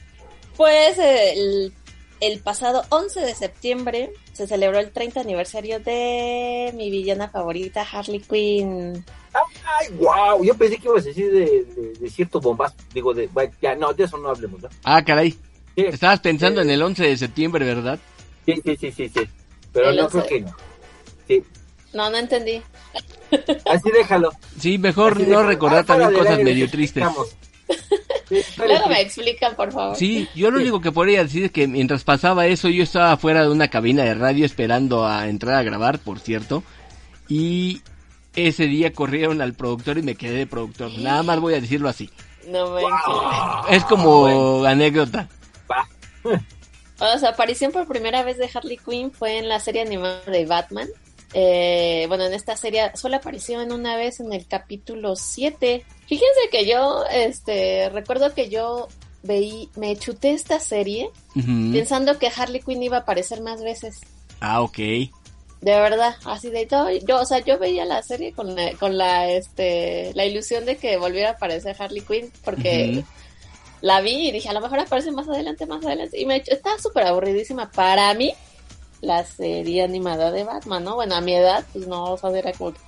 Pues el, el pasado 11 de septiembre se celebró el 30 aniversario de mi villana favorita, Harley Quinn. Ay, wow, yo pensé que ibas a decir de, de, de cierto bombas, digo, de, bueno, ya, no, de eso no hablemos, ¿no? Ah, caray. Sí, Estabas pensando en el 11 de septiembre, ¿verdad? Sí, sí, sí, sí, sí. Pero no creo que no. Sí, No, no entendí. así déjalo. Sí, mejor Así no déjalo. recordar Ah, también cosas aire, medio <laughs> sí, tristes. Sí, Luego me explican, por favor. Sí, yo lo único que podría decir es que mientras pasaba eso yo estaba fuera de una cabina de radio esperando a entrar a grabar, por cierto, y ese día corrieron al productor y me quedé de productor. Nada más voy a decirlo así. No me Es como anécdota. Va. <laughs> O sea, aparición por primera vez de Harley Quinn fue en la serie animada de Batman. Eh, bueno, en esta serie solo apareció en una vez en el capítulo 7. Fíjense que yo, este, recuerdo que yo veí, me chuté esta serie pensando que Harley Quinn iba a aparecer más veces. Ah, ok. De verdad, así de todo. Yo, o sea, yo veía la serie con la, con la, este, la ilusión de que volviera a aparecer Harley Quinn porque. La vi y dije, a lo mejor aparece más adelante, más adelante. Y me estaba súper aburridísima para mí la serie animada de Batman, ¿no? Bueno, a mi edad, pues no, o sea, era como que,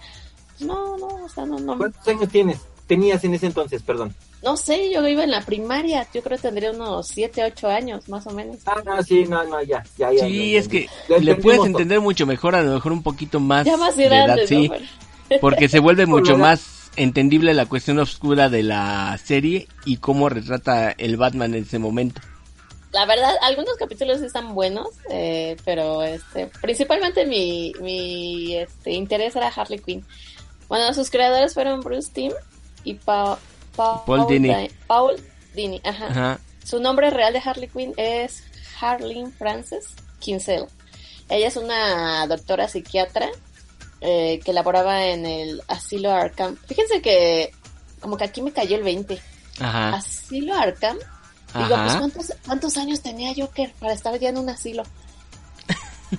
no, no, o sea, no, no, ¿Cuántos años tienes? Tenías en ese entonces, perdón. no sé, yo iba en la primaria, yo creo que tendría unos 7, 8 años, más o menos. Ah, no, sí, no, no, ya, ya, ya. Sí, ya, es ya. que le puedes entender mucho mejor, a lo mejor un poquito más, Ya más de edad, sí, porque se vuelve <laughs> mucho más entendible la cuestión oscura de la serie y cómo retrata el Batman en ese momento. La verdad, algunos capítulos están buenos, eh, pero este, principalmente mi, mi este, interés era Harley Quinn. Bueno, sus creadores fueron Bruce Timm y Pa- Pa- Paul Dini. Di- Paul Dini. Ajá. Ajá. Su nombre real de Harley Quinn es Harleen Frances Kinsella. Ella es una doctora psiquiatra eh, que laboraba en el asilo Arkham. Fíjense que como que aquí me cayó el 20. Ajá. Asilo Arkham Digo, pues. ¿cuántos, ¿cuántos años tenía Joker para estar ya en un asilo? <laughs>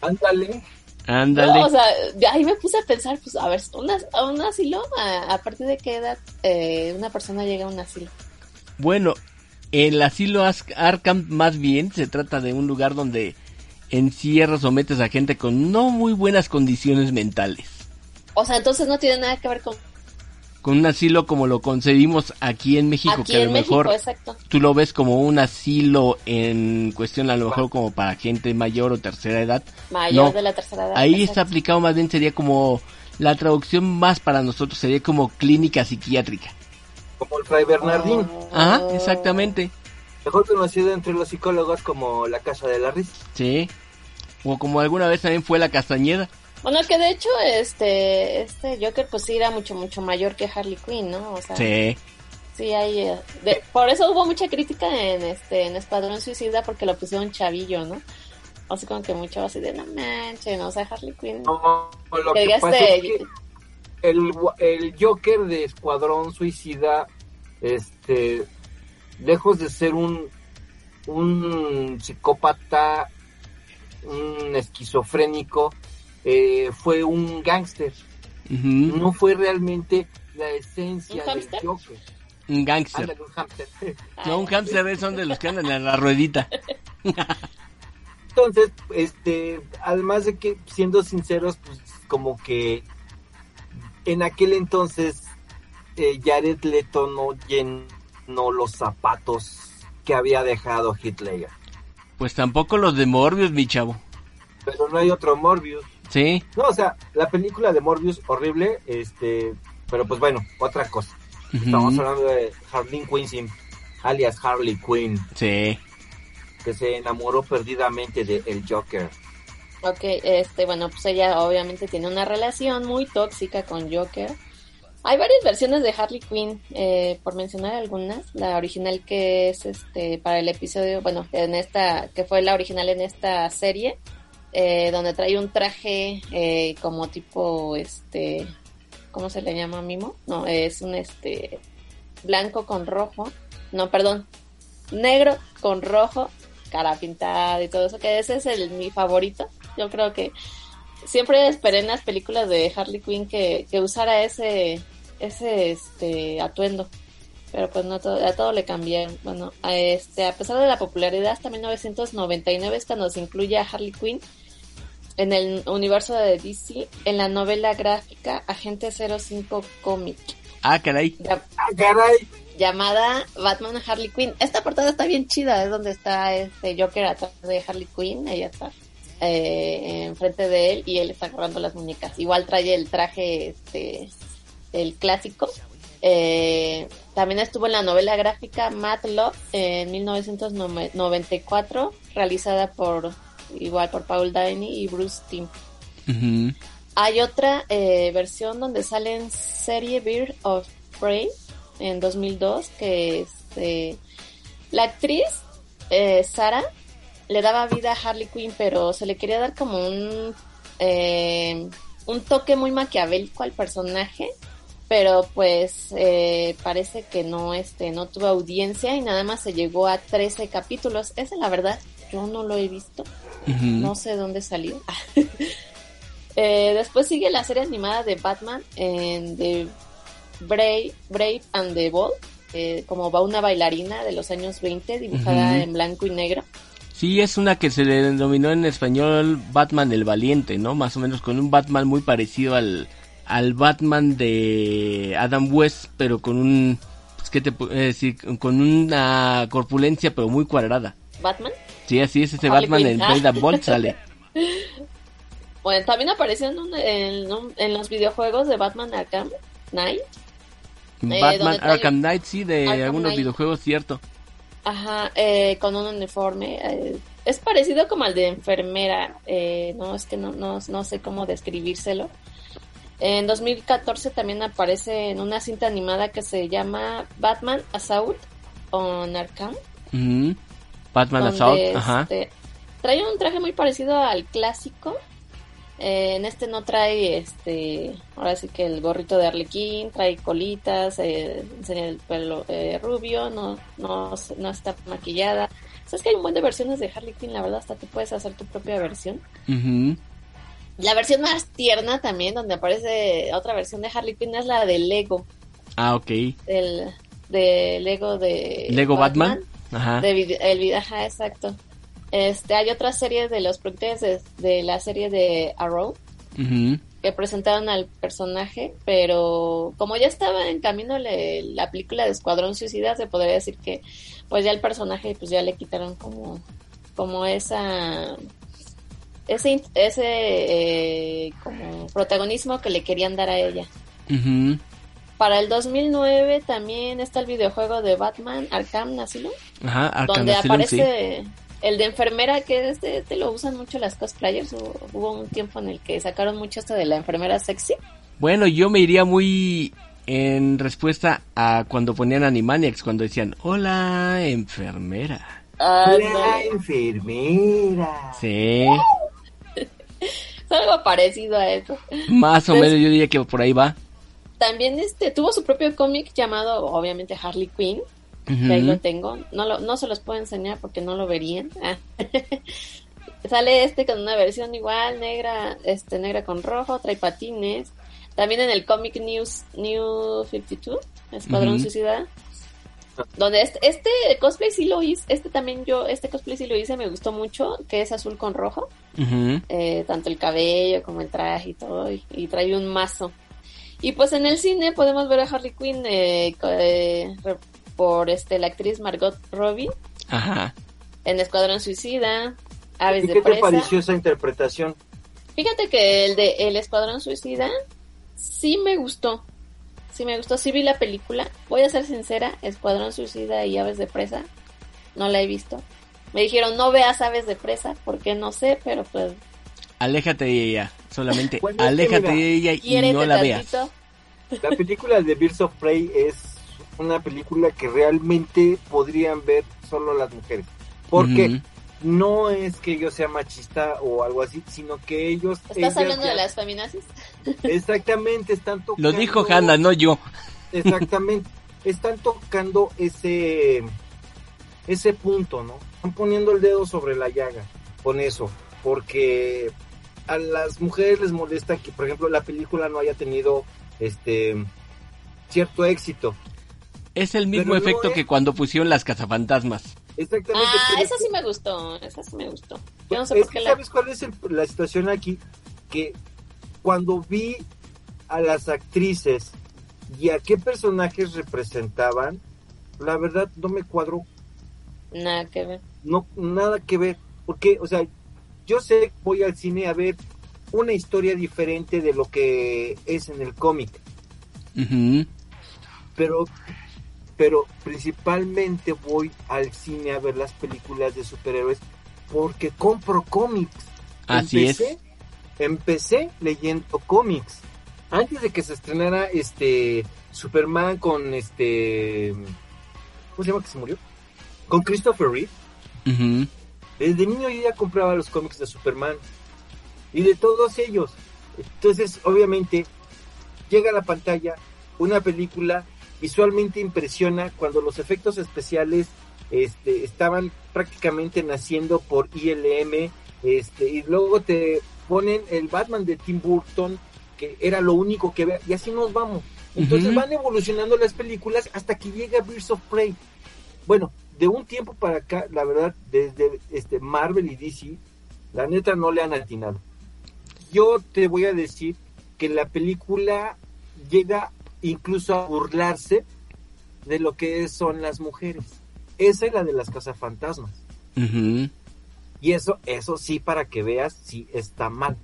Ándale. Ándale. No, o sea, de ahí me puse a pensar, pues a ver, una, a un asilo, a, a partir de qué edad eh, una persona llega a un asilo. Bueno, el asilo As- Arkham más bien se trata de un lugar donde encierras o metes a gente con no muy buenas condiciones mentales. O sea, entonces no tiene nada que ver con Con un asilo como lo concebimos aquí en México, aquí que a lo México, mejor exacto. tú lo ves como un asilo en cuestión a lo mejor como para gente mayor o tercera edad. Mayor No, de la tercera edad. Ahí está aplicado más bien sería como la traducción más para nosotros sería como clínica psiquiátrica. Como el Fray Bernardín. Ajá, Oh. exactamente. Mejor conocido entre los psicólogos como la Casa de la Risa. Sí. O como alguna vez también fue la Castañeda. Bueno, que de hecho, este, este Joker, pues sí era mucho, mucho mayor que Harley Quinn, ¿no? O sea, Sí. sí hay, eh, de- por eso hubo mucha crítica en este, en Escuadrón Suicida porque lo pusieron chavillo, ¿no? Así como que mucho así de no manchen, o sea, Harley Quinn. No, lo Que que digas, pasa este, es que el, gua- el Joker de Escuadrón Suicida, este, lejos de ser un, un psicópata, un esquizofrénico, eh, fue un gángster. No fue realmente la esencia ¿Un del? Joker. Un gángster. Ándale, un hámster. No, un hámster son de los que andan en la ruedita. <laughs> Entonces, este, además de que, siendo sinceros, pues como que en aquel entonces eh, Jared Leto no llenó los zapatos que había dejado Hitler. Pues tampoco los de Morbius, mi chavo. Pero no hay otro Morbius. Sí. No, o sea, la película de Morbius, horrible, este, pero pues bueno, otra cosa. Estamos hablando de Harleen Quinn, alias Harley Quinn, Sí. que se enamoró perdidamente de el Joker. Ok, este, bueno, pues ella obviamente tiene una relación muy tóxica con Joker. Hay varias versiones de Harley Quinn, eh, por mencionar algunas. La original que es este para el episodio, bueno, en esta, que fue la original en esta serie, eh, donde trae un traje eh, como tipo, este, ¿cómo se le llama mimo? No, es un este blanco con rojo. No, perdón, negro con rojo cara pintada y todo eso, que ese es el mi favorito. Yo creo que siempre esperé en las películas de Harley Quinn que, que usara ese, ese este atuendo. Pero pues no todo, a todo le cambiaron. Bueno, a este, a pesar de la popularidad, hasta 1999 es cuando se incluye a Harley Quinn en el universo de DC en la novela gráfica Agente 05 Comic. Ah, caray. Ya- Ah, caray. llamada Batman Harley Quinn. Esta portada está bien chida, es donde está este Joker atrás de Harley Quinn, ella está eh, enfrente de él y él está agarrando las muñecas. Igual trae el traje, este, el clásico. Eh, también estuvo en la novela gráfica Mad Love en 1994, realizada por igual por Paul Dini y Bruce Timm. Hay otra eh, versión donde sale en serie Bird of Prey en 2002 que este, la actriz eh, Sara le daba vida a Harley Quinn pero se le quería dar como un eh, un toque muy maquiavélico al personaje pero pues eh, parece que no este no tuvo audiencia y nada más se llegó a 13 capítulos esa es la verdad yo no lo he visto no sé dónde salió. <laughs> Eh, después sigue la serie animada de Batman en The Brave, Brave and the Bold, eh, como va una bailarina de los años 20 dibujada en blanco y negro. Sí, es una que se denominó en español Batman el Valiente, ¿no? Más o menos con un Batman muy parecido al, al Batman de Adam West, pero con un... Pues, ¿qué te puedo decir? Con una corpulencia, pero muy cuadrada. Batman. Sí, así es, ese Harley Batman en and Bold sale. <laughs> Bueno, también apareció en, un- en los videojuegos de Batman Arkham Knight. Batman Eh, trae- Arkham Knight, sí, de Arkham algunos Knight. videojuegos, cierto. Ajá, eh, con un uniforme. eh, es parecido como al de enfermera. eh, no, es que no, no, no sé cómo describírselo. En 2014 también aparece en una cinta animada que se llama Batman Assault on Arkham. Ujú. Batman Assault, ajá. este, trae un traje muy parecido al clásico. Eh, en este no trae, este, ahora sí que el gorrito de Arlequín, trae colitas, eh, enseña el pelo eh, rubio, no, no, no está maquillada. Sabes que hay un buen de versiones de Harley Quinn, la verdad, hasta tú puedes hacer tu propia versión. Ujú. La versión más tierna también, donde aparece otra versión de Harley Quinn, es la de Lego, Ah, ok. el, de Lego de Lego Batman. Ajá. de el ajá, exacto. Este, hay otras series de los productores de, la serie de Arrow Ujú. que presentaron al personaje, pero como ya estaba en camino le- la película de Escuadrón Suicida, se podría decir que pues ya el personaje pues ya le quitaron como como esa ese ese eh, como protagonismo que le querían dar a ella. Ujú. Para el 2009 también está el videojuego de Batman Arkham Asylum Ajá, Arkham donde Asylum, sí. aparece el de enfermera, que este, este lo usan mucho las cosplayers. Hubo, hubo un tiempo en el que sacaron mucho esto de la enfermera sexy. Bueno, yo me iría muy en respuesta a cuando ponían Animaniacs, cuando decían, hola, enfermera. Ah, La enfermera. Sí, <laughs> algo parecido a eso. más o menos yo diría que por ahí va. También este tuvo su propio cómic llamado, obviamente, Harley Quinn. Que ahí lo tengo. No, lo, no se los puedo enseñar porque no lo verían. <laughs> Ah. Sale este con una versión igual, negra, este negra con rojo, trae patines. También en el cómic News New 52, Escuadrón Ujú. Suicida. Donde este, este cosplay sí lo hice, este también yo, este cosplay sí lo hice, me gustó mucho, que es azul con rojo, eh, tanto el cabello como el traje y todo, y, y trae un mazo. Y pues en el cine podemos ver a Harley Quinn eh, eh, por este la actriz Margot Robbie Ajá. en Escuadrón Suicida, Aves ¿Y de qué te Presa. pareció esa interpretación? Fíjate que el de El Escuadrón Suicida sí me gustó. Sí me gustó, sí vi la película. Voy a ser sincera, Escuadrón Suicida y Aves de Presa no la he visto. Me dijeron, no veas Aves de Presa, porque no sé, pero pues Aléjate de ella, solamente Bueno, es que aléjate mira, de ella y no la veas. La película de Birds of Prey es una película que realmente podrían ver solo las mujeres. Porque. No es que yo sea machista o algo así, sino que ellos... ¿Estás hablando ya- de las feminazis? <laughs> Exactamente, están tocando... Lo dijo Hanna, no yo. Exactamente. Están tocando ese ese punto, ¿no? Están poniendo el dedo sobre la llaga con eso, porque a las mujeres les molesta que, por ejemplo, la película no haya tenido este cierto éxito. Es el mismo Pero no efecto es- que cuando pusieron las cazafantasmas. Exactamente. Ah, esa es sí me gustó, esa sí me gustó. Yo no sé es por que qué la... ¿Sabes cuál es el- la situación aquí? Que cuando vi a las actrices y a qué personajes representaban, la verdad no me cuadró, Nada que ver. no nada que ver, porque, o sea, yo sé que voy al cine a ver una historia diferente de lo que es en el cómic, pero pero principalmente voy al cine a ver las películas de superhéroes porque compro cómics. Así empecé, Empecé leyendo cómics. Antes de que se estrenara este Superman con este ¿cómo se llama que se murió? Con Christopher Reeve. Desde niño yo ya compraba los cómics de Superman y de todos ellos. Entonces, obviamente, llega a la pantalla una película visualmente impresiona cuando los efectos especiales este, estaban prácticamente naciendo por ILM este, y luego te ponen el Batman de Tim Burton que era lo único que ve y así nos vamos. Entonces Ujú. van evolucionando las películas hasta que llega Birds of Prey. Bueno, de un tiempo para acá, la verdad, desde este Marvel y DC, la neta no le han atinado. Yo te voy a decir que la película llega incluso a burlarse de lo que son las mujeres. Esa es la de las cazafantasmas. Ujú. Y eso, eso sí, para que veas, sí está mal.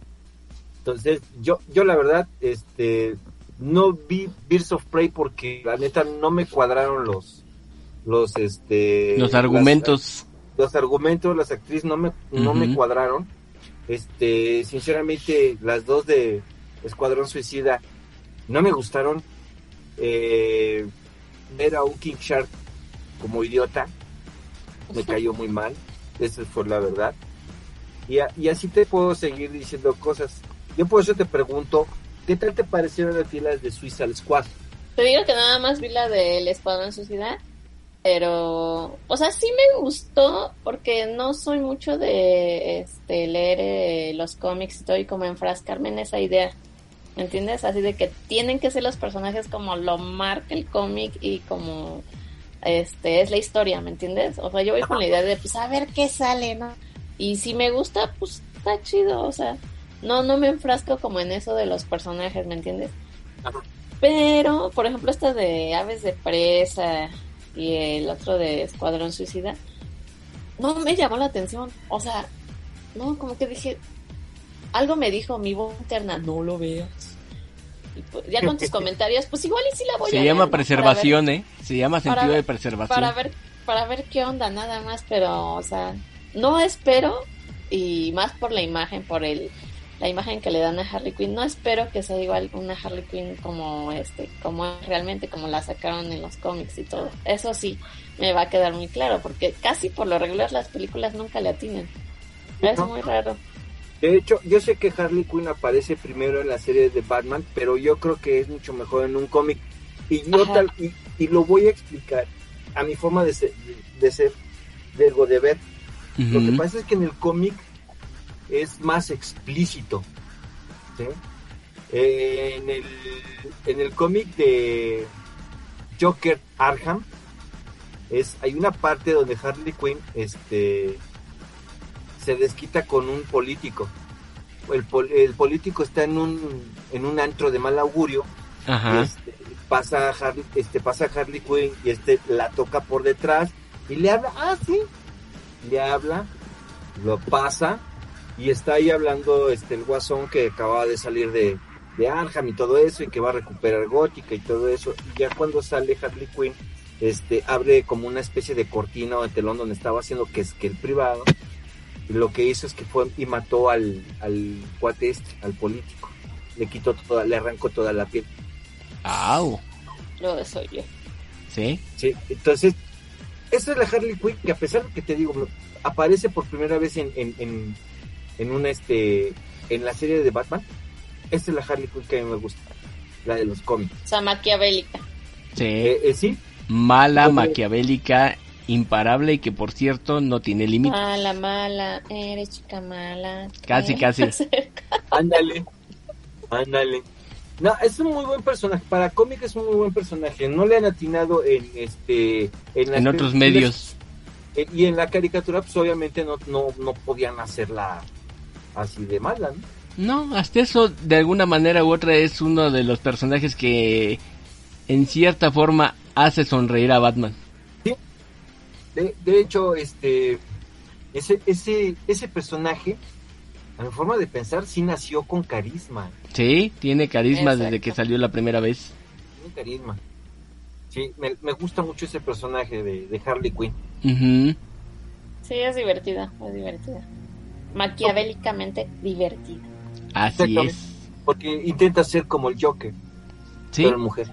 Entonces, yo, yo la verdad, este, no vi Birds of Prey porque la neta no me cuadraron los, los, este, Los las- argumentos. los argumentos, las actrices no me, no me cuadraron. Este, sinceramente, las dos de Escuadrón Suicida no me gustaron. Eh, ver a un King Shark como idiota me <laughs> cayó muy mal. Esa fue la verdad. Y, a- y así te puedo seguir diciendo cosas. Yo por eso te pregunto, ¿qué tal te parecieron las de Suicide Squad? Te digo que nada más vi la del Escuadrón Suicida, pero, o sea, sí me gustó porque no soy mucho de este, leer eh, los cómics y todo y como enfrascarme en esa idea. ¿Me entiendes? Así de que tienen que ser los personajes como lo marca el cómic y como este es la historia, ¿me entiendes? O sea, yo voy con la idea de pues a ver qué sale, ¿no? Y si me gusta, pues está chido, o sea, no no me enfrasco como en eso de los personajes, ¿me entiendes? Pero, por ejemplo, esta de Aves de Presa y el otro de Escuadrón Suicida, no me llamó la atención. O sea, no, como que dije, algo me dijo mi voz interna, no lo veas. Y pues, ya con tus <laughs> comentarios, pues igual y sí la voy a Se ver, llama ¿no? Para preservación, ¿eh? Se llama sentido ver- de preservación. Para ver, para ver qué onda, nada más, pero, o sea, no espero, y más por la imagen, por el la imagen que le dan a Harley Quinn, no espero que sea igual una Harley Quinn como este, como realmente como la sacaron en los cómics y todo. Eso sí, me va a quedar muy claro, porque casi por lo regular las películas nunca le atinan. Es muy raro. De hecho, yo sé que Harley Quinn aparece primero en la serie de Batman, pero yo creo que es mucho mejor en un cómic. Y yo Ajá. tal, y, y lo voy a explicar a mi forma de ser, de ser, de, ver. Lo que pasa es que en el cómic es más explícito. ¿sí? Eh, en el, en el cómic de Joker Arkham es, hay una parte donde Harley Quinn este, se desquita con un político. El, pol- el político está en un, en un antro de mal augurio Ajá. este, pasa a Harley, este, pasa a Harley Quinn y este la toca por detrás y le habla, ah sí, le habla, lo pasa y está ahí hablando este el guasón que acababa de salir de, de Arkham y todo eso y que va a recuperar Gótica y todo eso y ya cuando sale Harley Quinn este abre como una especie de cortina o de telón donde estaba haciendo que es que el privado y lo que hizo es que fue y mató al, al cuate este, al político le quitó toda, le arrancó toda la piel Au. Lo soy yo. ¿Sí? Sí, entonces, esa es la Harley Quinn que a pesar de que te digo, aparece por primera vez en, en, en, en una este en la serie de Batman, esa es la Harley Quinn que a mí me gusta, la de los cómics. O sea, maquiavélica. Sí. Eh, eh, sí, Mala, maquiavélica imparable y que por cierto no tiene límite. Mala, mala, eres chica mala. Casi, Eh, casi. <laughs> Ándale. Ándale. No, es un muy buen personaje. Para cómic es un muy buen personaje. No le han atinado en este. En, otros medios. Y en la caricatura, pues obviamente no, no, no podían hacerla así de mala, ¿no? No, hasta eso de alguna manera u otra es uno de los personajes que en cierta forma hace sonreír a Batman. De, de hecho, este. Ese, ese, ese personaje, a mi forma de pensar, sí nació con carisma. Sí, tiene carisma Exacto. desde que salió la primera vez. Tiene carisma. Sí, me, me gusta mucho ese personaje de, de Harley Quinn. Sí, es divertida, es divertida. Maquiavélicamente divertida. Así es. Porque intenta ser como el Joker, Sí, pero mujer.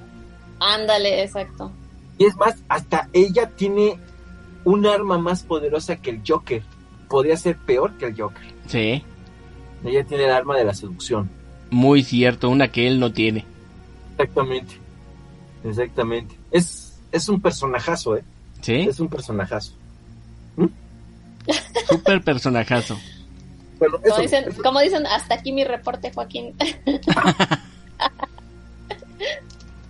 Ándale, exacto. Y es más, hasta ella tiene un arma más poderosa que el Joker. Podría ser peor que el Joker. sí, Ella tiene el arma de la seducción. muy cierto, una que él no tiene. Exactamente. Exactamente. Es, es un personajazo, ¿eh? Sí, Es un personajazo. <laughs> súper personajazo. Bueno, Como dicen, eso- como dicen, hasta aquí mi reporte, Joaquín. <laughs>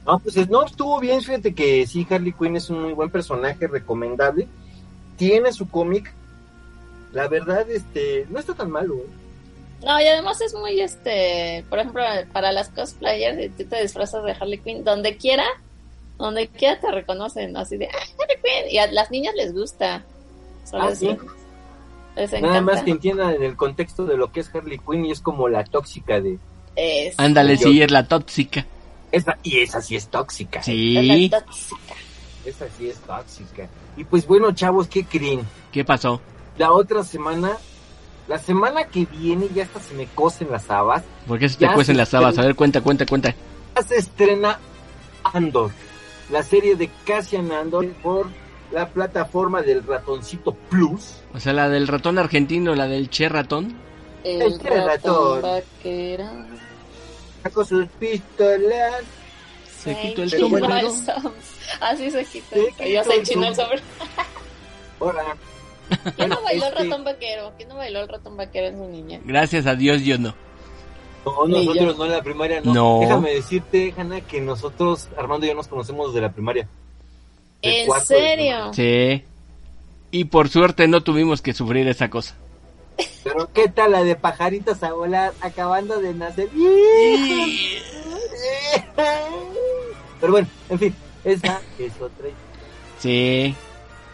No, pues es- no, estuvo bien. Fíjate que sí, Harley Quinn es un muy buen personaje, recomendable. Tiene su cómic. La verdad, este, no está tan malo, ¿eh? No, y además es muy, este, por ejemplo, para las cosplayers, tú te disfrazas de Harley Quinn, donde quiera, donde quiera te reconocen, así de, ¡ah, Harley Quinn! Y a las niñas les gusta. Solo Ah, les, ¿sí? les Nada más que entiendan en el contexto de lo que es Harley Quinn y es como la tóxica de Ándale, sí, es la tóxica. esa y esa sí es tóxica. Sí, es la tóxica. Esa sí es tóxica. Y pues bueno, chavos, ¿qué creen? ¿qué pasó? La otra semana, la semana que viene ya hasta se me cosen las habas, ¿Por qué se te cuecen se- las habas? A ver, cuenta, cuenta, cuenta. ya se estrena Andor, la serie de Cassian Andor por la plataforma del Ratoncito Plus. O sea, la del ratón argentino, la del che ratón. El Este ratón. ratón. Sacó sus pistolas. Se quitó el sombrero. Así se quitó. Ya se el enchinó el sombrero. <laughs> Ahora, ¿Quién no bailó el Este- ratón vaquero? ¿Quién no bailó el ratón vaquero en su niña? Gracias a Dios yo no. no, nosotros yo. no en la primaria, no. No. Déjame decirte, Hanna, que nosotros, Armando y yo nos conocemos desde la primaria. De ¿En serio? Sí. Y por suerte no tuvimos que sufrir esa cosa. Pero ¿qué tal la de pajaritos a volar acabando de nacer? <laughs> Pero bueno, en fin, esa es otra. Sí.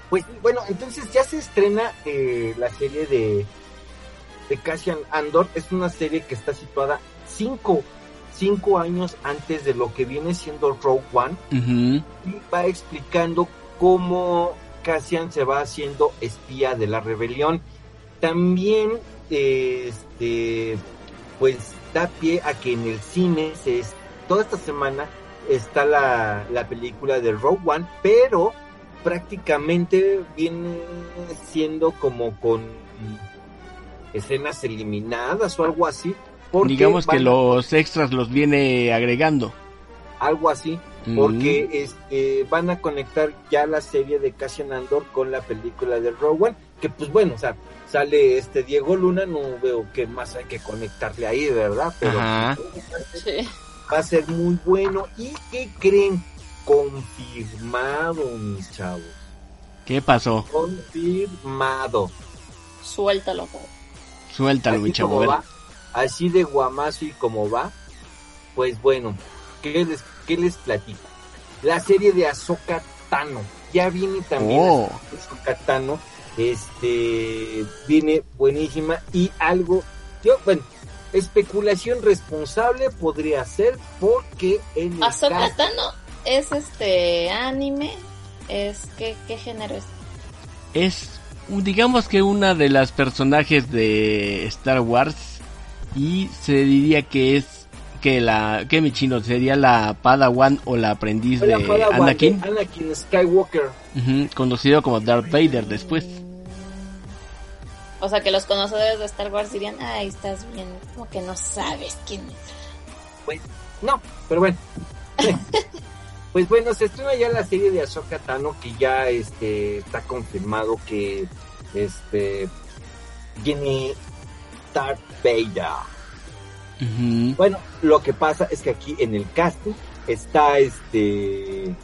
Pues bueno, entonces ya se estrena eh, la serie de, de Cassian Andor. Es una serie que está situada cinco, cinco años antes de lo que viene siendo Rogue One. Y va explicando cómo Cassian se va haciendo espía de la rebelión. También, eh, este, pues da pie a que en el cine se es- toda esta semana está la, la película de Rogue One, pero prácticamente viene siendo como con escenas eliminadas o algo así. porque Digamos que van- los extras los viene agregando. algo así Mm. porque este, van a conectar ya la serie de Cassian Andor con la película de Rogue One, que pues bueno, o sea, sale este Diego Luna, no veo qué más hay que conectarle ahí, ¿verdad? Pero Ajá. Sí. Va a ser muy bueno. ¿Y qué creen? Confirmado, mis chavos. ¿Qué pasó? Confirmado. Suéltalo. Pau. Suéltalo, mi Así chavo. como a ver. va, así de guamazo y como va, pues bueno, ¿qué les, qué les platico? La serie de Ahsoka Tano, ya viene también Oh. Ahsoka Tano, este, viene buenísima y algo, yo, bueno, especulación responsable podría ser porque en el Ahsoka caso- Tano es este anime. Es ¿qué, qué género es? Es, digamos que una de las personajes de Star Wars. Y se diría que es que la que mi chino sería la Padawan o la aprendiz la de Padawan Anakin, de Anakin Skywalker. Conocido como Darth Vader después. O sea, que los conocedores de Star Wars dirían, ay, estás bien, como que no sabes quién es. Pues, no, pero bueno. <laughs> Pues bueno, se estrena ya la serie de Ahsoka Tano que ya este está confirmado que este viene Darth Vader. Bueno, lo que pasa es que aquí en el casting está este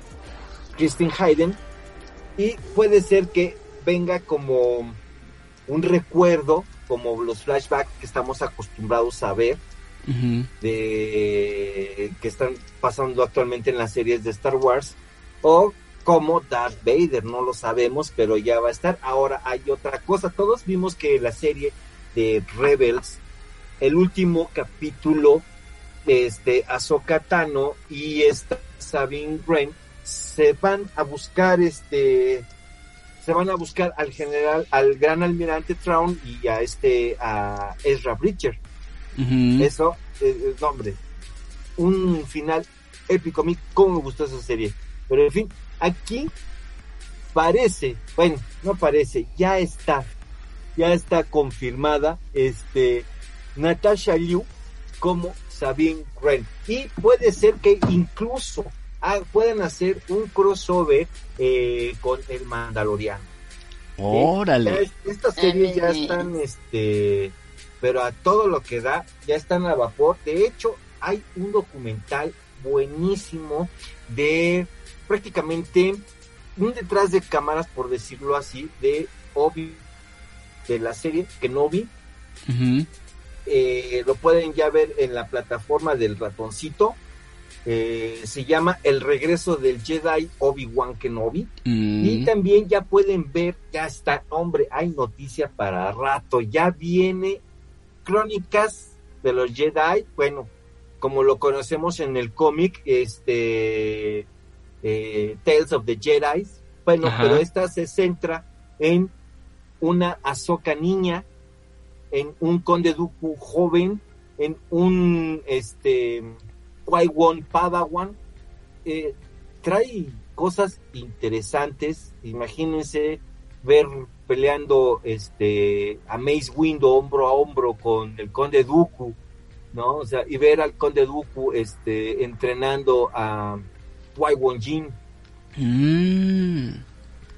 Kristen Hayden y puede ser que venga como un recuerdo, como los flashbacks que estamos acostumbrados a ver de que están pasando actualmente en las series de Star Wars o como Darth Vader, no lo sabemos, pero ya va a estar. Ahora hay otra cosa, todos vimos que la serie de Rebels, el último capítulo, este Ahsoka Tano y esta Sabine Wren se van a buscar este se van a buscar al general, al gran almirante Traun y a este a Ezra Bridger. Eso, eh, eh, hombre, un final épico. A mí, cómo me gustó esa serie. Pero en fin, aquí parece, bueno, no parece, ya está, ya está confirmada, este, Natasha Liu como Sabine Wren. Y puede ser que incluso ah, puedan hacer un crossover eh, con el Mandaloriano. Órale. es- estas series ya están, este, pero a todo lo que da, ya están a vapor. De hecho, hay un documental buenísimo de prácticamente un detrás de cámaras, por decirlo así, de Obi, de la serie Kenobi. Ujú. Eh, lo pueden ya ver en la plataforma del ratoncito. Eh, se llama El regreso del Jedi Obi-Wan Kenobi. Y Mm. también ya pueden ver, ya está, hombre, hay noticia para rato, ya viene Crónicas de los Jedi, bueno, como lo conocemos en el cómic, este, eh, Tales of the Jedi, bueno, Ajá. pero esta se centra en una Ahsoka niña, en un Conde Dooku joven, en un, este, Qui-Gon Padawan, eh, trae cosas interesantes. Imagínense ver peleando este a Mace Windu hombro a hombro con el Conde Dooku, ¿no? O sea, y ver al Conde Dooku este entrenando a Qui-Gon Jinn. Mm.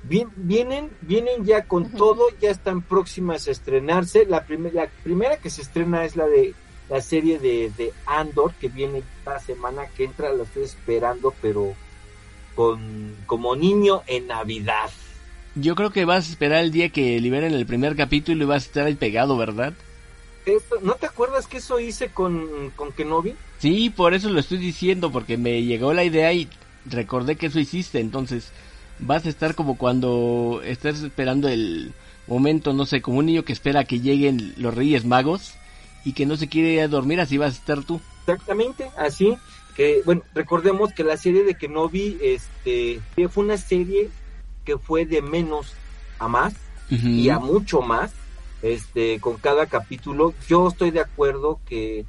Bien- vienen, vienen ya con todo, ya están próximas a estrenarse. La, la primera que se estrena es la de la serie de, de Andor, que viene la semana que entra, la estoy esperando, pero con como niño en Navidad. Yo creo que vas a esperar el día que liberen el primer capítulo y vas a estar ahí pegado, ¿verdad? Esto- ¿No te acuerdas que eso hice con, con Kenobi? Sí, por eso lo estoy diciendo, porque me llegó la idea y recordé que eso hiciste, entonces vas a estar como cuando estás esperando el momento, no sé, como un niño que espera que lleguen los Reyes Magos y que no se quiere ir a dormir, así vas a estar tú. Exactamente, así que, bueno, recordemos que la serie de Kenobi, este, fue una serie que fue de menos a más, y a mucho más este con cada capítulo. Yo estoy de acuerdo que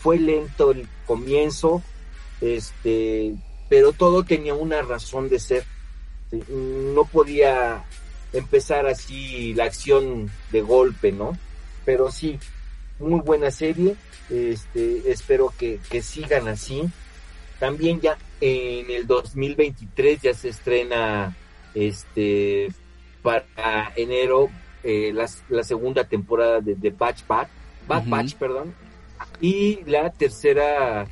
fue lento el comienzo este pero todo tenía una razón de ser. No podía empezar así la acción de golpe no pero sí muy buena serie este espero que, que sigan así también ya en el 2023 ya se estrena este para enero eh, la, la segunda temporada de, de Batch Bad, Bad Ujú. Batch, perdón, y la tercera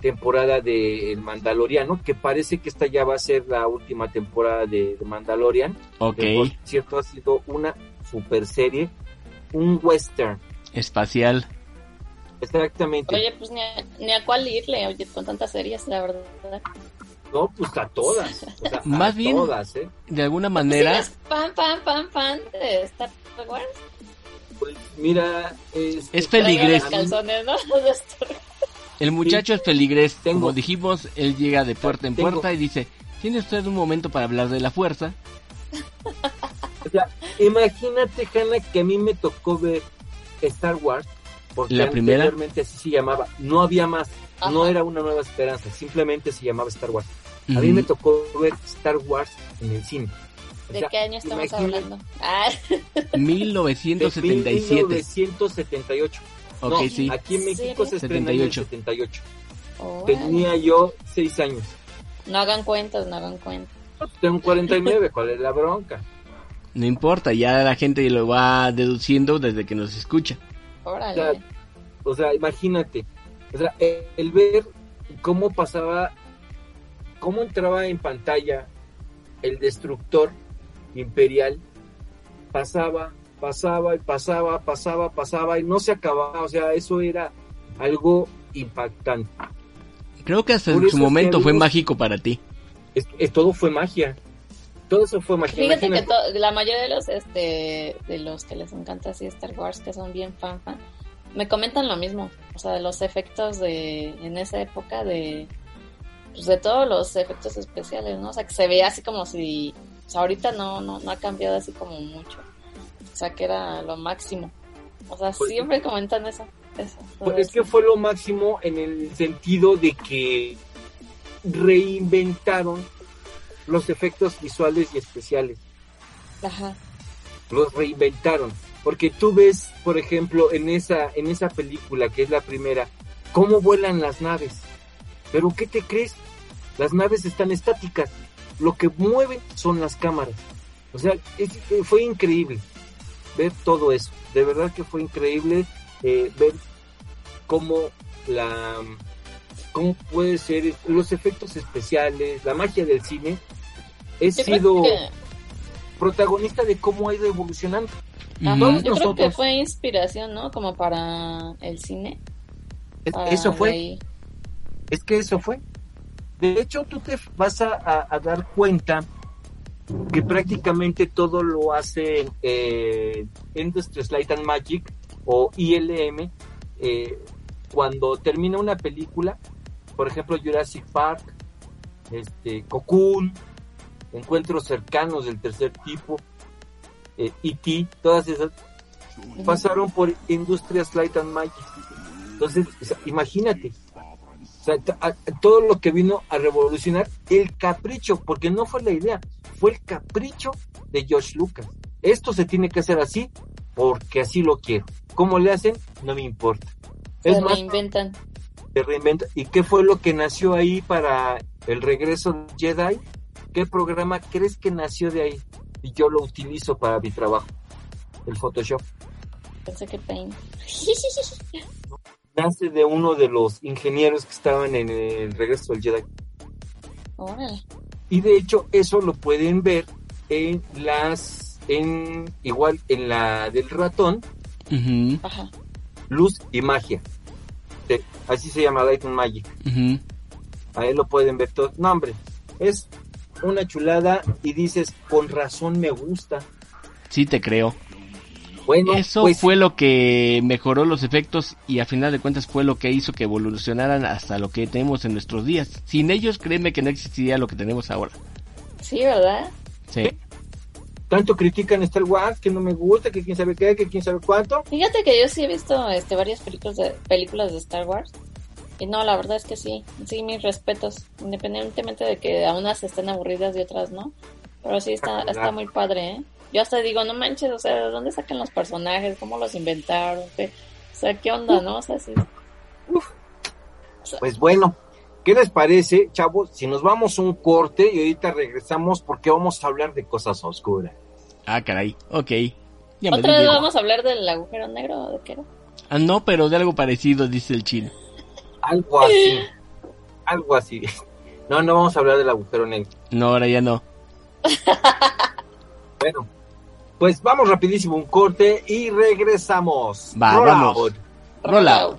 temporada de El Mandaloriano, que parece que esta ya va a ser la última temporada de, de Mandalorian. Ok, que, por cierto, ha sido una super serie, un western, espacial. exactamente. Oye, pues ni a, ni a cuál irle, oye, con tantas series, la verdad. No, pues a todas, o sea, <laughs> Más a bien- todas, ¿eh? De alguna ¿Sí manera, eres fan, fan, fan, fan de Star Wars? Pues mira, este, Es <laughs> Star Wars. el muchacho es peligrés. Tengo. Como dijimos, él llega de puerta en Tengo. puerta y dice, ¿tiene usted un momento para hablar de la fuerza? O sea, imagínate, Hanna, que a mí me tocó ver Star Wars, porque ¿La primera? anteriormente así se llamaba, no había más, no era una nueva esperanza, simplemente se llamaba Star Wars. A mí me tocó ver Star Wars en el cine. O ¿De sea, qué año estamos imagínate, hablando? Ah, de 1977. 1978. Ok, No, sí. Aquí en México ¿Serio? se estrenó en el 78. 78. órale. Tenía yo seis años. No hagan cuentas, no hagan cuentas. Tengo un 49, ¿cuál es la bronca? No importa, ya la gente lo va deduciendo desde que nos escucha. O Órale. sea, o sea, imagínate, o sea, el, el ver cómo pasaba, cómo entraba en pantalla el destructor imperial, pasaba, pasaba y pasaba, pasaba, pasaba y no se acababa, o sea, eso era algo impactante. Creo que hasta Por en eso su es que momento fue mágico para ti. Es, es- todo fue magia, todo eso fue magia. Fíjate que Imagínate. to- la mayoría de los este de los que les encanta así Star Wars, que son bien fan fan, me comentan lo mismo. O sea, de los efectos de en esa época de pues de todos los efectos especiales, ¿no? O sea, que se veía así como si o sea, ahorita no no no ha cambiado así como mucho. O sea, que era lo máximo. O sea, Pues- siempre comentan eso. Pues es que fue lo máximo en el sentido de que reinventaron los efectos visuales y especiales. Ajá. Los reinventaron. Porque tú ves, por ejemplo, en esa, en esa película, que es la primera, cómo vuelan las naves. Pero ¿qué te crees? Las naves están estáticas. Lo que mueven son las cámaras. O sea, es- eh, fue increíble ver todo eso. De verdad que fue increíble eh, ver cómo la cómo puede ser los efectos especiales, la magia del cine. He Yo sido que, protagonista de cómo ha ido evolucionando. ajá, yo creo que fue inspiración, ¿no? Como para el cine. Para eso fue, ahí. es que eso fue. De hecho, tú te vas a, a- a dar cuenta que prácticamente todo lo hace eh, Industries Light and Magic o ILM eh, cuando termina una película, por ejemplo Jurassic Park, este, Cocoon, Encuentros cercanos del tercer tipo, eh, E.T., todas esas pasaron por Industrias Light and Magic. Entonces, o sea, imagínate, o sea, t- a- todo lo que vino a revolucionar el capricho, porque no fue la idea, fue el capricho de George Lucas. Esto se tiene que hacer así porque así lo quiero. ¿Cómo le hacen? No me importa. Se Es más, reinventa. ¿Y qué fue lo que nació ahí para el regreso de Jedi? ¿Qué programa crees que nació de ahí? Y yo lo utilizo para mi trabajo, el Photoshop. Pensé que Paint. <laughs> Nace de uno de los ingenieros que estaban en el regreso del Jedi. Órale. Y de hecho eso lo pueden ver en las, en igual en la del ratón, Ajá. luz y magia. Así se llama Light and Magic. ujú. Ahí lo pueden ver todo. No, hombre, es una chulada y dices, con razón me gusta. Sí te creo. Bueno, Eso pues, fue lo que mejoró los efectos y a final de cuentas fue lo que hizo que evolucionaran hasta lo que tenemos en nuestros días. Sin ellos, créeme que no existiría lo que tenemos ahora. Sí, ¿verdad? Sí. Tanto critican Star Wars que no me gusta, que quién sabe qué, que quién sabe cuánto. Fíjate que yo sí he visto este varias películas de películas de Star Wars. Y no, la verdad es que sí, sí, mis respetos, independientemente de que a unas estén aburridas y otras no. Pero sí está, está muy padre, ¿eh? Yo hasta digo, no manches, o sea, ¿de dónde sacan los personajes? ¿Cómo los inventaron? ¿Qué? O sea, ¿qué onda, no? O sea, sí. Pues bueno, ¿qué les parece, chavos? Si nos vamos a un corte y ahorita regresamos porque vamos a hablar de cosas oscuras. Ah, caray. Ok. Ya ¿Otra vez vamos a hablar del agujero negro o de qué era? Ah, no, pero de algo parecido, dice el chino. Algo así. <laughs> Algo así. No, no vamos a hablar del agujero negro. No, ahora ya no. <laughs> Bueno, pues vamos rapidísimo un corte y regresamos. Va, Roll vamos. out. Roll out.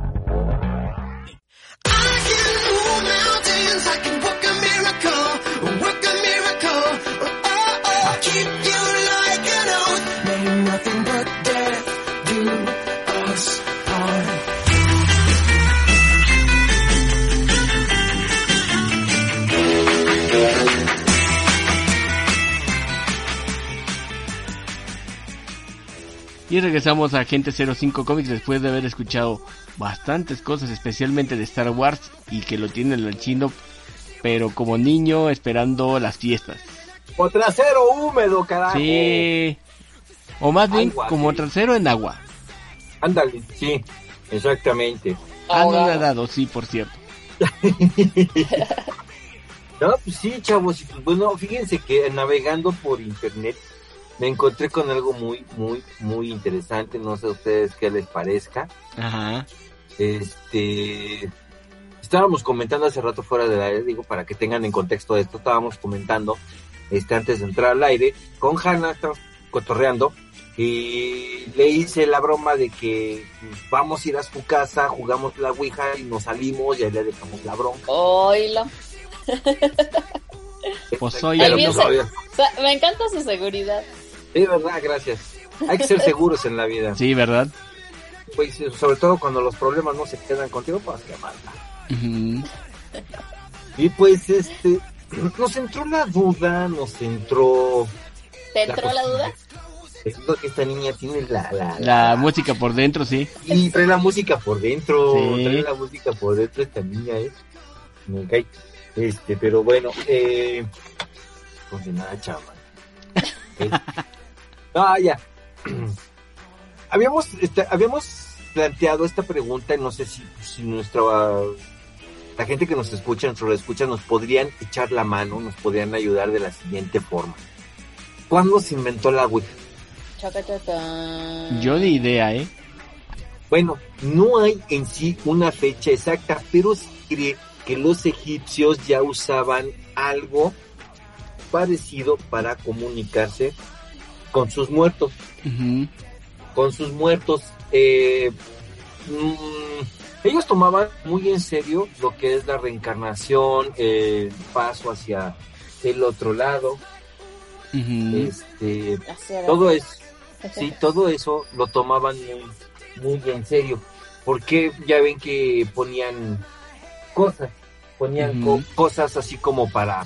Y regresamos a Agente 05 Comics después de haber escuchado bastantes cosas, especialmente de Star Wars y que lo tiene el chino, pero como niño esperando las fiestas. O trasero húmedo, carajo. Sí. O más bien como trasero en agua. Ándale, sí, exactamente. Ah, no nadado, sí, por cierto. <laughs> No, pues sí, chavos. pues bueno, fíjense que navegando por internet me encontré con algo muy, muy, muy interesante. No sé a ustedes qué les parezca. Ajá. Este. Estábamos comentando hace rato fuera del aire, digo, para que tengan en contexto esto, estábamos comentando este, antes de entrar al aire con Hanna, estábamos cotorreando y le hice la broma de que pues, vamos a ir a su casa, jugamos la Ouija y nos salimos y ahí le dejamos la bronca. Oílo. Pues soy. O sea, me encanta su seguridad. Es verdad, gracias. Hay que ser <laughs> seguros en la vida. Sí, ¿verdad? Pues, sobre todo cuando los problemas no se quedan contigo, pues manda. Ujú. Y pues, este, nos entró la duda, nos entró... ¿Te La entró la cosa- duda? Siento que esta niña tiene la... la, La música por dentro, sí. Y trae la música por dentro, Sí. trae la música por dentro esta niña, ¿eh? Cae. Este, pero bueno, eh... Condenada chama. <laughs> Eh, Ah, ya. <clears throat> habíamos, este, habíamos planteado esta pregunta, no sé si, si nuestra... La gente que nos escucha, nuestros escucha, nos podrían echar la mano, nos podrían ayudar de la siguiente forma. ¿Cuándo se inventó la Ouija? Chaca, chaca. Yo ni idea, ¿eh? Bueno, no hay en sí una fecha exacta, pero se cree que los egipcios ya usaban algo parecido para comunicarse con sus muertos. Con sus muertos. eh, mm, ellos tomaban muy en serio lo que es la reencarnación, el paso hacia el otro lado. Este, todo es <laughs> Sí, todo eso lo tomaban muy, muy en serio. Porque ya ven que ponían cosas, ponían co- cosas así como para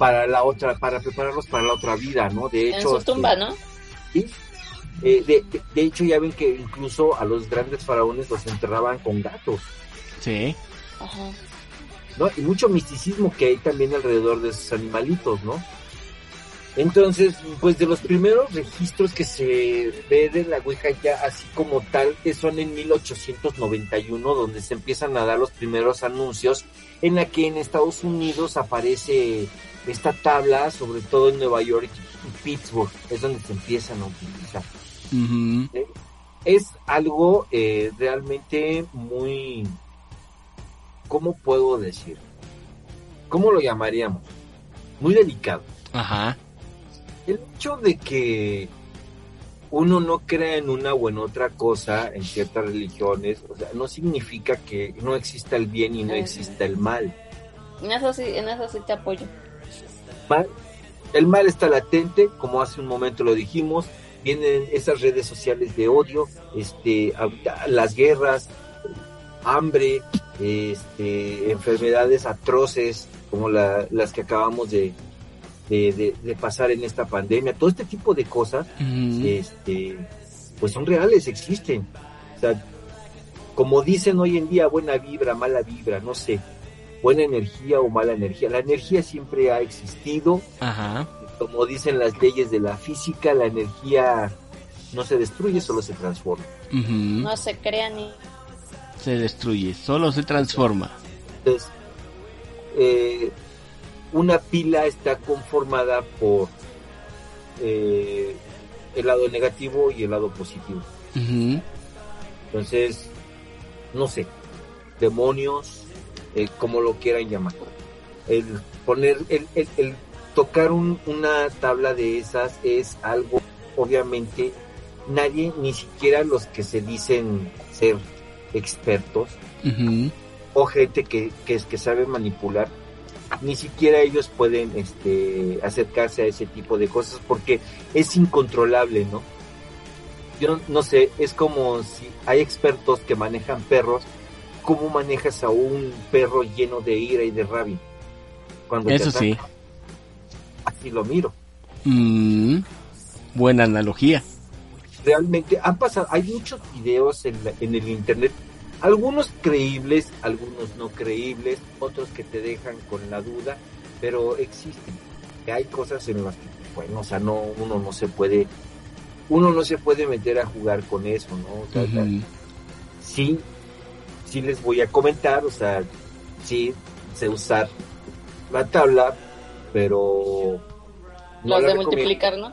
para la otra, para prepararlos para la otra vida, ¿no? De En hecho, su este, tumba, ¿no? sí, eh, de, de- de hecho ya ven que incluso a los grandes faraones los enterraban con gatos, Sí. Ajá. ¿no? Y mucho misticismo que hay también alrededor de esos animalitos, ¿no? Entonces, pues de los primeros registros que se ve de la Ouija ya así como tal, que son en 1891, donde se empiezan a dar los primeros anuncios, en la que en Estados Unidos aparece esta tabla, sobre todo en Nueva York y Pittsburgh, es donde se empiezan a utilizar. Es algo eh, realmente muy, ¿cómo puedo decir? ¿Cómo lo llamaríamos? Muy delicado. Ajá. El hecho de que uno no crea en una o en otra cosa, en ciertas religiones, o sea, no significa que no exista el bien y no exista el mal. En eso sí, en eso sí te apoyo. Mal- El mal está latente, como hace un momento lo dijimos, vienen esas redes sociales de odio, este, las guerras, hambre, este, enfermedades atroces como la- las que acabamos de, de, de- de pasar en esta pandemia, todo este tipo de cosas este, pues son reales, existen. O sea, como dicen hoy en día, buena vibra, mala vibra, no sé, buena energía o mala energía. La energía siempre ha existido, Ajá. como dicen las leyes de la física, la energía no se destruye, solo se transforma. Ujú. No se crea ni. Se destruye, solo se transforma. Entonces, eh, una pila está conformada por eh, el lado negativo y el lado positivo. Ujú. Entonces, no sé, demonios, eh, como lo quieran llamar. El poner, el, el- el tocar un- una tabla de esas es algo, obviamente, nadie, ni siquiera los que se dicen ser expertos o gente que, que, que sabe manipular, ni siquiera ellos pueden este, acercarse a ese tipo de cosas porque es incontrolable, ¿no? Yo no sé, es como si hay expertos que manejan perros, ¿cómo manejas a un perro lleno de ira y de rabia? Cuando te Eso sí. Así lo miro. Mm. Buena analogía. realmente han pasado, hay muchos videos en, la- en el internet, algunos creíbles, algunos no creíbles, otros que te dejan con la duda, pero existen. Hay cosas en las que, bueno, o sea, no, uno no se puede, uno no se puede meter a jugar con eso, ¿no? O sea, sí, sí les voy a comentar, o sea, sí sé usar la tabla, pero no Los la de recomiendo. multiplicar, ¿no?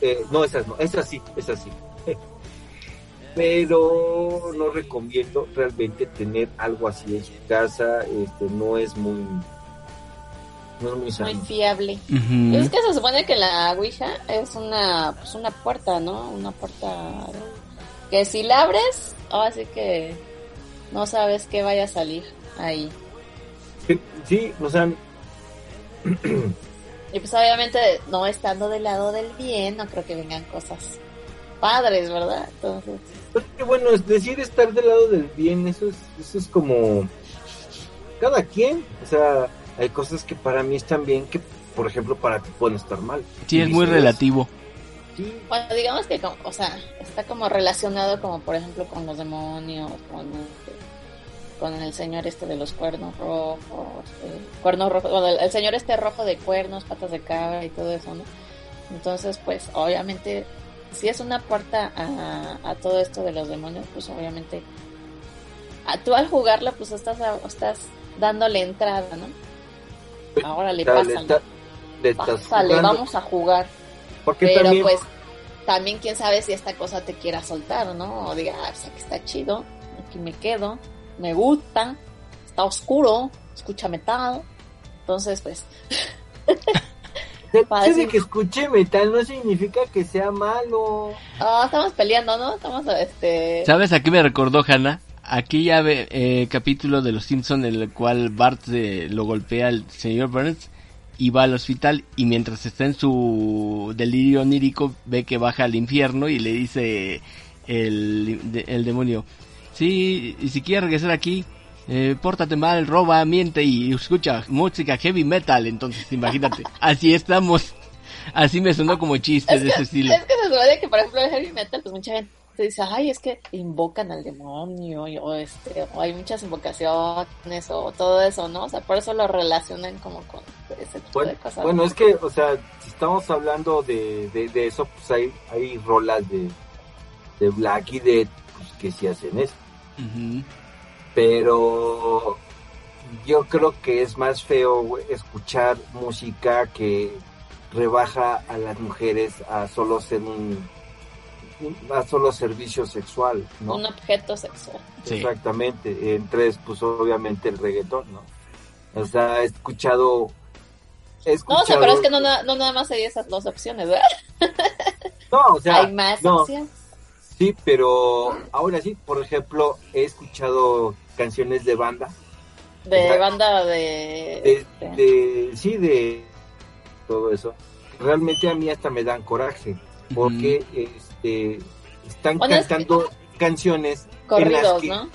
Eh, no, esas no, esas sí, esas sí. <laughs> Pero no recomiendo realmente tener algo así en su casa, este, no es muy, no es muy Muy sano. fiable. Es que se supone que la Ouija es una, pues una puerta, ¿no? Una puerta que si la abres, ahora sí que no sabes qué vaya a salir ahí. Sí, o sea, Y pues obviamente no estando del lado del bien, no creo que vengan cosas padres, ¿verdad? Entonces, pues, bueno, es decir estar del lado del bien, eso es, eso es como cada quien, o sea, hay cosas que para mí están bien que, por ejemplo, para ti pueden estar mal. Sí, es muy relativo. Sí, bueno, digamos que, como- o sea, está como relacionado como por ejemplo con los demonios, con, con el señor este de los cuernos rojos, eh, cuernos rojos, bueno, el, el señor este rojo de cuernos, patas de cabra y todo eso, ¿no? Entonces, pues, obviamente, si es una puerta a, a todo esto de los demonios, pues obviamente, a, tú al jugarla, pues estás, a- estás dándole entrada, ¿no? Ahora le o sea, le pásale, está- le pásale, vamos a jugar. Porque Pero también, pues también quién sabe si esta cosa te quiera soltar, ¿no? O diga, ah, pues aquí está chido, aquí me quedo, me gusta, está oscuro, escucha metal. Entonces, pues, hecho <laughs> de que escuche metal no significa que sea malo. ah, estamos peleando, ¿no? Estamos, este... ¿Sabes a qué me recordó Hannah? Aquella ve- eh, capítulo de Los Simpson en el cual Bart eh, lo golpea al señor Burns y va al hospital y mientras está en su delirio onírico ve que baja al infierno y le dice el, el demonio, sí, y si quieres regresar aquí, eh, pórtate mal, roba, miente y escucha música heavy metal, entonces imagínate, <laughs> así estamos, así me sonó como chiste de ese estilo. Es que se supone que, por ejemplo, el heavy metal, pues mucha gente dice, ay, es que invocan al demonio, y- o, este, o hay muchas invocaciones, o todo eso, ¿no? O sea, por eso lo relacionan como con ese tipo Bueno, de cosas. bueno, es que, o sea, si estamos hablando de, de, de eso, pues hay, hay rolas de, de Black y Dead pues, que sí hacen eso. Ujú. Pero yo creo que es más feo escuchar música que rebaja a las mujeres a solo ser un, a solo servicio sexual, ¿no? Un objeto sexual. Sí. Exactamente, entre pues obviamente el reggaetón, ¿no? O sea, he escuchado... He No, o sea, pero es que no, no nada más hay esas dos opciones, ¿verdad? No, o sea, <laughs> hay más no, opciones. Sí, pero ahora sí, por ejemplo, he escuchado canciones de banda, De Exacto. banda de... de, este, de- sí, de todo eso. Realmente a mí hasta me dan coraje, porque este están Bueno, es que- cantando canciones en las corridos, que- ¿no?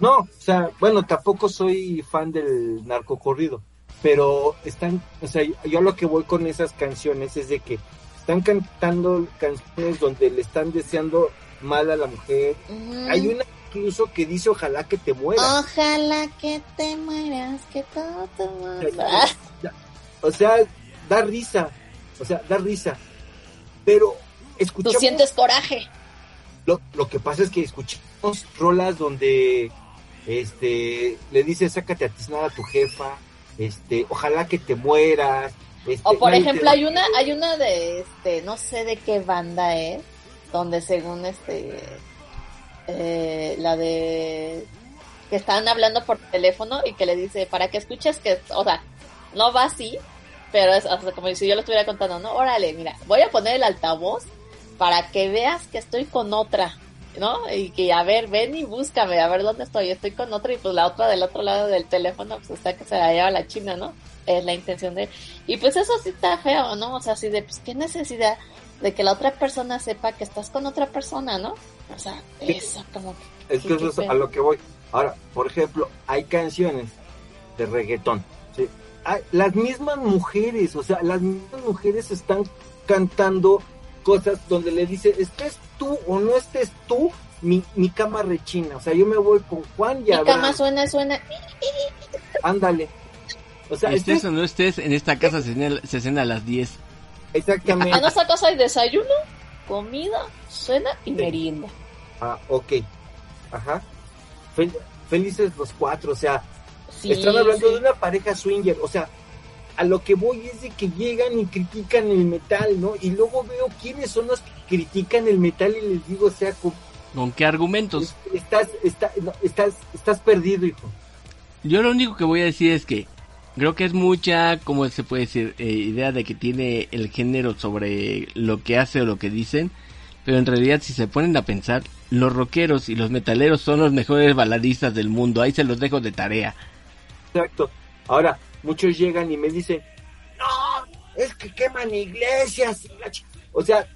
No, o sea, bueno, tampoco soy fan del narcocorrido, pero están, o sea, yo a lo que voy con esas canciones es de que están cantando canciones donde le están deseando mal a la mujer. Hay una incluso que dice ojalá que te mueras. Ojalá que te mueras, que todo te mueras. Ya, O sea, da risa, o sea, da risa. Pero Tú escuchamos, sientes coraje. lo, lo que pasa es que escuchamos rolas donde este le dice sácate a a tu jefa, este, ojalá que te mueras. Este, O por ejemplo, hay una, hay una de este, no sé de qué banda es, donde según este, eh, la de que están hablando por teléfono y que le dice para que escuches que, o sea, no va así, pero es como si yo lo estuviera contando, no, órale, mira, voy a poner el altavoz para que veas que estoy con otra, ¿no? Y que a ver, ven y búscame, a ver dónde estoy, estoy con otra y pues la otra del otro lado del teléfono pues está que se la lleva la china, ¿no? Es la intención de y pues eso sí está feo, ¿no? O sea, así de, pues, ¿qué necesidad de que la otra persona sepa que estás con otra persona, ¿no? O sea, Sí. eso como que... Es que eso es a lo que voy. Ahora, por ejemplo, hay canciones de reggaetón. ¿sí? Hay- las mismas mujeres, o sea, las mismas mujeres están cantando cosas donde le dice, estés tú o no estés tú, mi, mi cama rechina. O sea, yo me voy con Juan y Mi Abraham. cama suena, suena. Ándale. O sea, estés estés- o no estés, en esta casa se cena, se cena a las 10. Exactamente. A nuestra casa hay desayuno, comida, cena y merienda. Ah, ok. Ajá. Fel- felices los cuatro, o sea, Sí, están hablando sí. de una pareja swinger, o sea, a lo que voy es de que llegan y critican el metal, ¿no? Y luego veo quiénes son los que critican el metal y les digo, o sea, co- ¿Con qué argumentos? es- estás, está- no, estás, estás perdido, hijo. Yo lo único que voy a decir es que creo que es mucha, como se puede decir, Eh, idea de que tiene el género sobre lo que hace o lo que dicen. Pero en realidad si se ponen a pensar, los rockeros y los metaleros son los mejores baladistas del mundo. Ahí se los dejo de tarea. Exacto. Ahora, muchos llegan y me dicen, no, es que queman iglesias. y la ch-". O sea,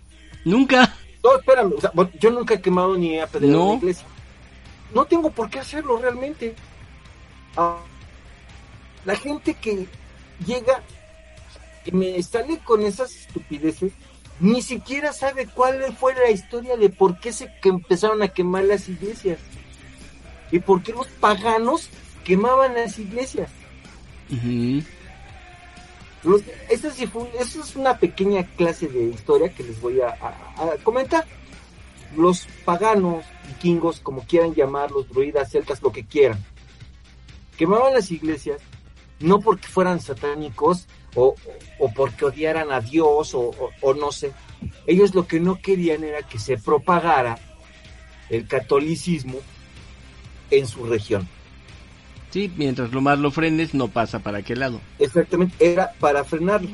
Nunca. No, espérame, o sea, bueno, yo nunca he quemado ni he apedreado No. una iglesia. No tengo por qué hacerlo realmente. Ah, la gente que llega y me sale con esas estupideces, ni siquiera sabe cuál fue la historia de por qué se que empezaron a quemar las iglesias. Y por qué los paganos quemaban las iglesias. Los, esa, sí fue, esa es una pequeña clase de historia que les voy a, a- a comentar. Los paganos, vikingos, como quieran llamarlos, druidas, celtas, lo que quieran, quemaban las iglesias no porque fueran satánicos o, o porque odiaran a Dios o, o- o no sé. Ellos lo que no querían era que se propagara el catolicismo en su región. Sí, mientras lo más lo frenes, no pasa para qué lado. Exactamente, era para frenarlo.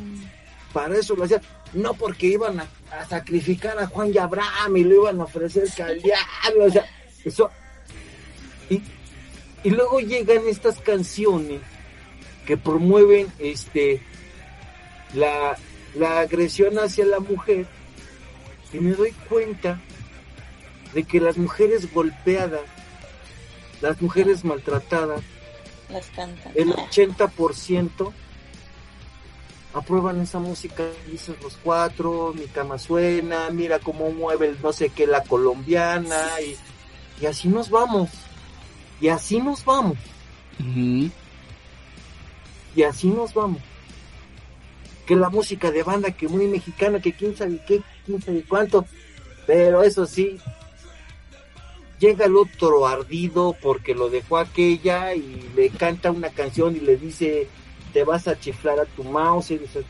Para eso lo hacían. No porque iban a, a sacrificar a Juan y Abraham y lo iban a ofrecer diablo. O sea, eso. Y, y luego llegan estas canciones que promueven este la, la agresión hacia la mujer. Y me doy cuenta de que las mujeres golpeadas, las mujeres maltratadas, Las cantan. el 80% aprueban esa música, dicen los cuatro, mi cama suena, mira cómo mueve el no sé qué la colombiana y, y así nos vamos. Y así nos vamos. Y así nos vamos. Que la música de banda, que muy mexicana, que quién sabe qué, quién sabe cuánto. Pero eso sí, llega el otro ardido porque lo dejó aquella y le canta una canción y le dice, te vas a chiflar a tu mouse. Y dice,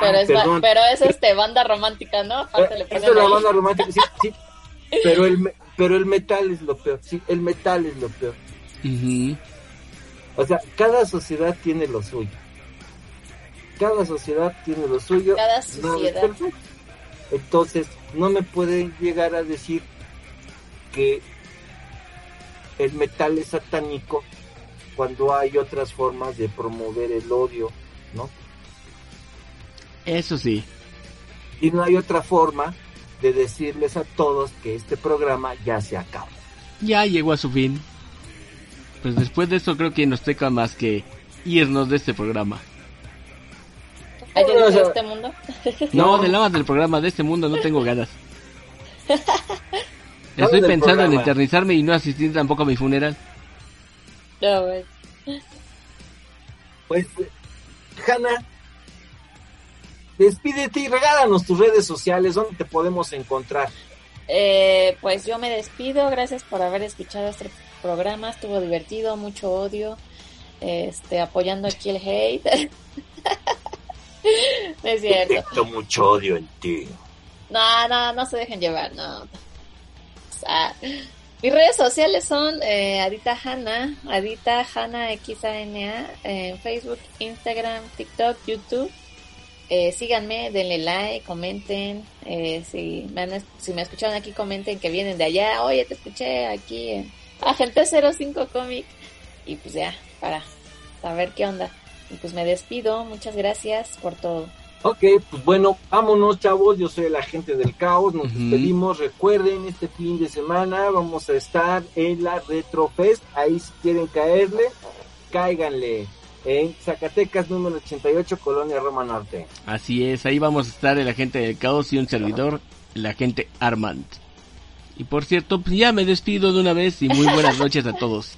Pero, "Ah, es perdón". pero es este banda romántica, ¿no? Aparte le Eh, es la ahí. banda romántica, sí, sí. <laughs> Pero el, me- pero el metal es lo peor, sí, el metal es lo peor. O sea, cada sociedad tiene lo suyo. Cada sociedad tiene lo suyo. Cada sociedad. Entonces, no me pueden llegar a decir que el metal es satánico cuando hay otras formas de promover el odio, ¿no? Eso sí. Y no hay otra forma de decirles a todos que este programa ya se acaba. Ya llegó a su fin. Pues después de eso creo que nos toca más que irnos de este programa. ¿Hay No, o de este mundo? <laughs> No, de nada del programa de este mundo no tengo ganas. <laughs> Estoy pensando en eternizarme y no asistir tampoco a mi funeral. No, güey. Pues, Hanna, despídete y regálanos tus redes sociales, ¿dónde te podemos encontrar? Eh, pues yo me despido, gracias por haber escuchado este programa, estuvo divertido, mucho odio, este, apoyando aquí el hate. no <laughs> es cierto. Detecto mucho odio en ti. No, no, no se dejen llevar, no. O sea, mis redes sociales son eh, Adita Hanna, Adita Hanna XANA, en Facebook, Instagram, TikTok, YouTube. Eh, síganme, denle like, comenten. Eh, si, me han si me escucharon aquí, comenten que vienen de allá. Oye, te escuché aquí en Agente 05 Comic. Y pues ya, para saber qué onda. Y pues me despido. Muchas gracias por todo. Ok, pues bueno, vámonos chavos, yo soy el agente del caos, nos despedimos, recuerden, este fin de semana vamos a estar en la Retrofest, ahí si quieren caerle, cáiganle. en Zacatecas, número 88, Colonia Roma Norte. Así es, ahí vamos a estar el agente del caos y un servidor, el agente Armand. Y por cierto, pues ya me despido de una vez y muy buenas <laughs> noches a todos.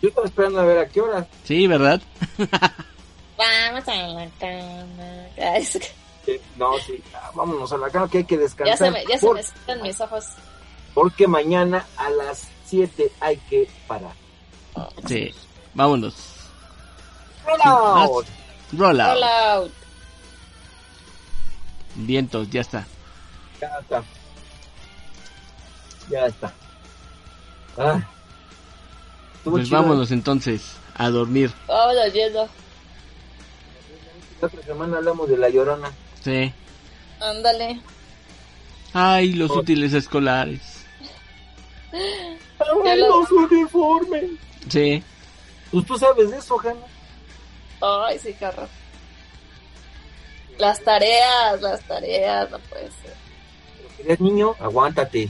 Yo estaba esperando a ver a qué hora. Sí, ¿verdad? Vamos a la cama. Ay, es que No, sí, vámonos a la cama que hay que Ya descansar. se me, ya se me salen mis ojos. Porque mañana a las 7 hay que parar. Sí, vámonos. ¡Hola! Roll out. Roll out. Vientos, ya está. Ya está. Ya está. Ah. Pues chido. vámonos entonces a dormir. Vámonos yendo. La otra semana hablamos de la llorona. Sí. Ándale. Ay, los útiles escolares. Ya lo- los uniformes! Sí. Pues tú sabes de eso, Hanna. Ay, sí, carro. Las tareas, las tareas, no puede ser. ¿Eres niño? Aguántate.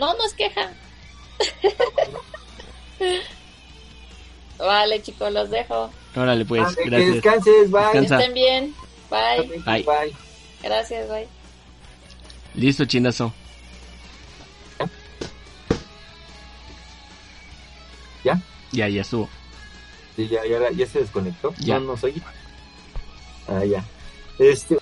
No, no es queja. vale, chicos, los dejo. Órale, pues, Ah, que gracias. descanses, bye. Descansa. Estén bien. Bye. Bye. Bye. Gracias, bye. Listo, chinazo. ¿Ya? Ya, ya estuvo. Sí, ya, ya, ya se desconectó. Ya. No nos oye. Ah, ya. Este,